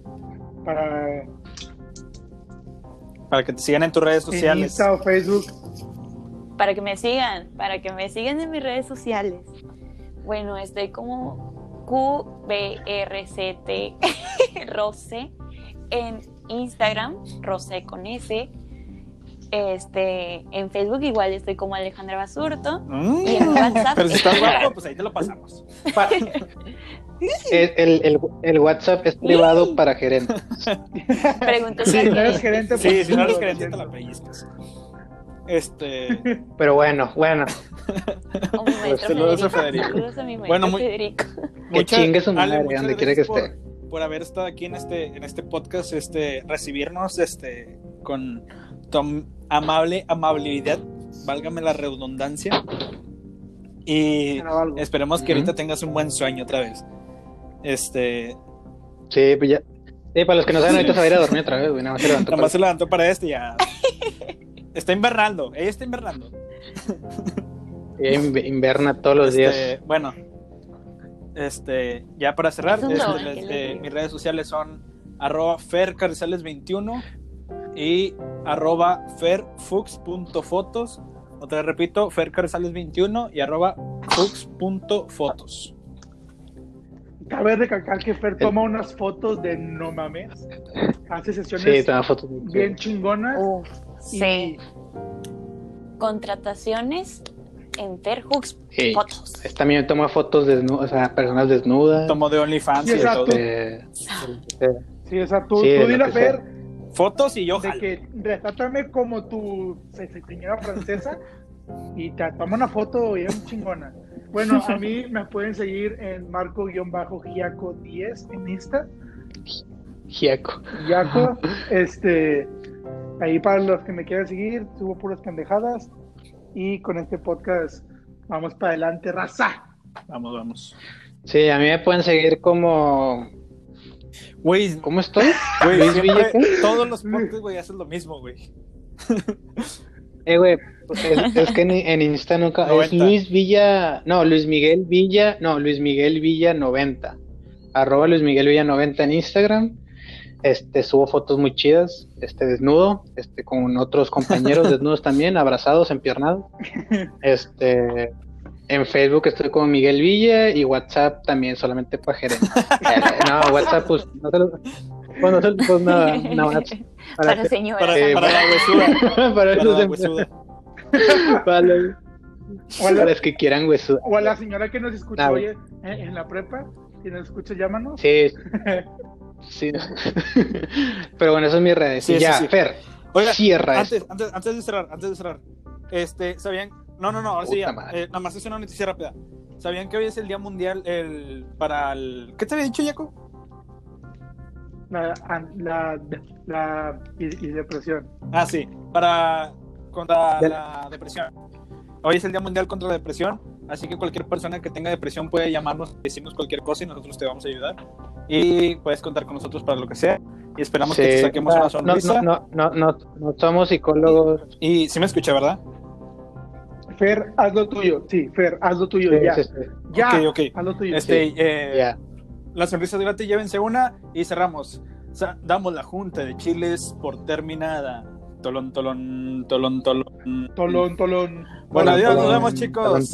para Para que te sigan en tus redes en sociales. Insta o Facebook. Para que me sigan, para que me sigan en mis redes sociales. Bueno, estoy como QBRCT <laughs> Rose en Instagram, Rose con S. Este, en Facebook igual estoy como Alejandra Basurto. Mm. Y en WhatsApp. Pero si estás <laughs> guapo, pues ahí te lo pasamos. Pa- <laughs> el, el- el- el WhatsApp es privado para gerentes. Sí, Si no eres gerente, Sí, pues, si no eres gerente, te la pellizcas. Este. <laughs> Pero bueno, bueno. <laughs> Maestro Saludos a Federico. Saludos a mi maestro Bueno, muy- Federico. <laughs> Que muchas- chingue su madre, donde quiera que esté. Por, por haber estado aquí en este, en este podcast, este, recibirnos, este, con tu am- amable amabilidad, válgame la redundancia. Y esperemos que ahorita tengas un buen sueño otra vez. Este, Sí, pues ya. Sí, para los que no saben, ahorita se va a ir a dormir otra vez, güey. Nada más se levantó nada para- más se levantó para este y ya. Está invernando, ella está invernando. Ella inverna todos los Este, días. Bueno, este, ya para cerrar, este, don, les- ¿qué les eh, mis redes sociales son arroba fercarrizales21 y arroba ferfux.fotos. Otra vez repito, fercarrizales21 y arroba fux.fotos. Cabe recalcar que Fer toma unas fotos de no mames. Hace sesiones fotos. bien chingonas. Y- sí. Contrataciones en Fairhooks Sí. Fotos. También toma fotos desnudas, o sea, personas desnudas. Tomo de OnlyFans Sí, y de todo. exacto. Este, Sí, o sea, tú, Sí, tú dile a Fer Fotos y yo de jalo. que retrátame como tu se- se- señora francesa y te toma una foto bien chingona. Bueno, a mí me pueden seguir en marco-giaco10 en Insta. Giaco. Giaco, este, ahí para los que me quieran seguir, subo puras pendejadas y con este podcast vamos para adelante, raza. Vamos, vamos. Sí, a mí me pueden seguir como. Güey, ¿Cómo estoy? güey, Luis siempre- Villa, ¿qué? todos los podcasts, güey, hacen lo mismo, güey. <laughs> Eh, güey, es, es que en, en Insta nunca. Es 90. Luis Villa. No, Luis Miguel Villa. No, Luis Miguel Villa 90. Arroba Luis Miguel Villa 90 en Instagram. Este, subo fotos muy chidas, este, desnudo, este, con otros compañeros <laughs> desnudos también, abrazados, empiernados. Este, en Facebook estoy como Miguel Villa y WhatsApp también solamente para <laughs> no, WhatsApp, pues, no te lo, pues, no, te- pues, nada, nada más. Para <laughs> que- señoras. Para, Eh, para la huesuda. para, Para la huesuda. para para los que quieran huesuda. O a la señora que nos escuchó Ah, hoy en, en la prepa, si nos escucha, llámanos. Sí. Sí. Pero bueno, eso es mi redes. Sí, ya, sí, sí. Fer, Oiga, cierra antes, esto. antes, antes de cerrar, antes de cerrar, este, ¿sabían? No, no, no, ahora sí ya, eh, nada más es una noticia rápida. ¿Sabían que hoy es el Día Mundial el, para el... ¿Qué te había dicho, Jaco? La, la, la y, y depresión. Ah, sí, para contra la depresión. Hoy es el Día Mundial contra la Depresión, así que cualquier persona que tenga depresión puede llamarnos, decirnos cualquier cosa y nosotros te vamos a ayudar. Y puedes contar con nosotros para lo que sea. Y esperamos que te saquemos una sonrisa. no, no, no, no, no somos psicólogos. Y sí me escucha, ¿verdad? Fer, haz lo tuyo. Sí, Fer, haz lo tuyo. Sí, ya. sí, sí. Ya. Ok, ok. Haz lo tuyo. Este, eh, Ya. La sonrisa de gratis, llévense una y cerramos. Damos la junta de chiles por terminada. Tolón, tolón, tolón, tolón. Tolón, tolón. Bueno, adiós, nos vemos, chicos.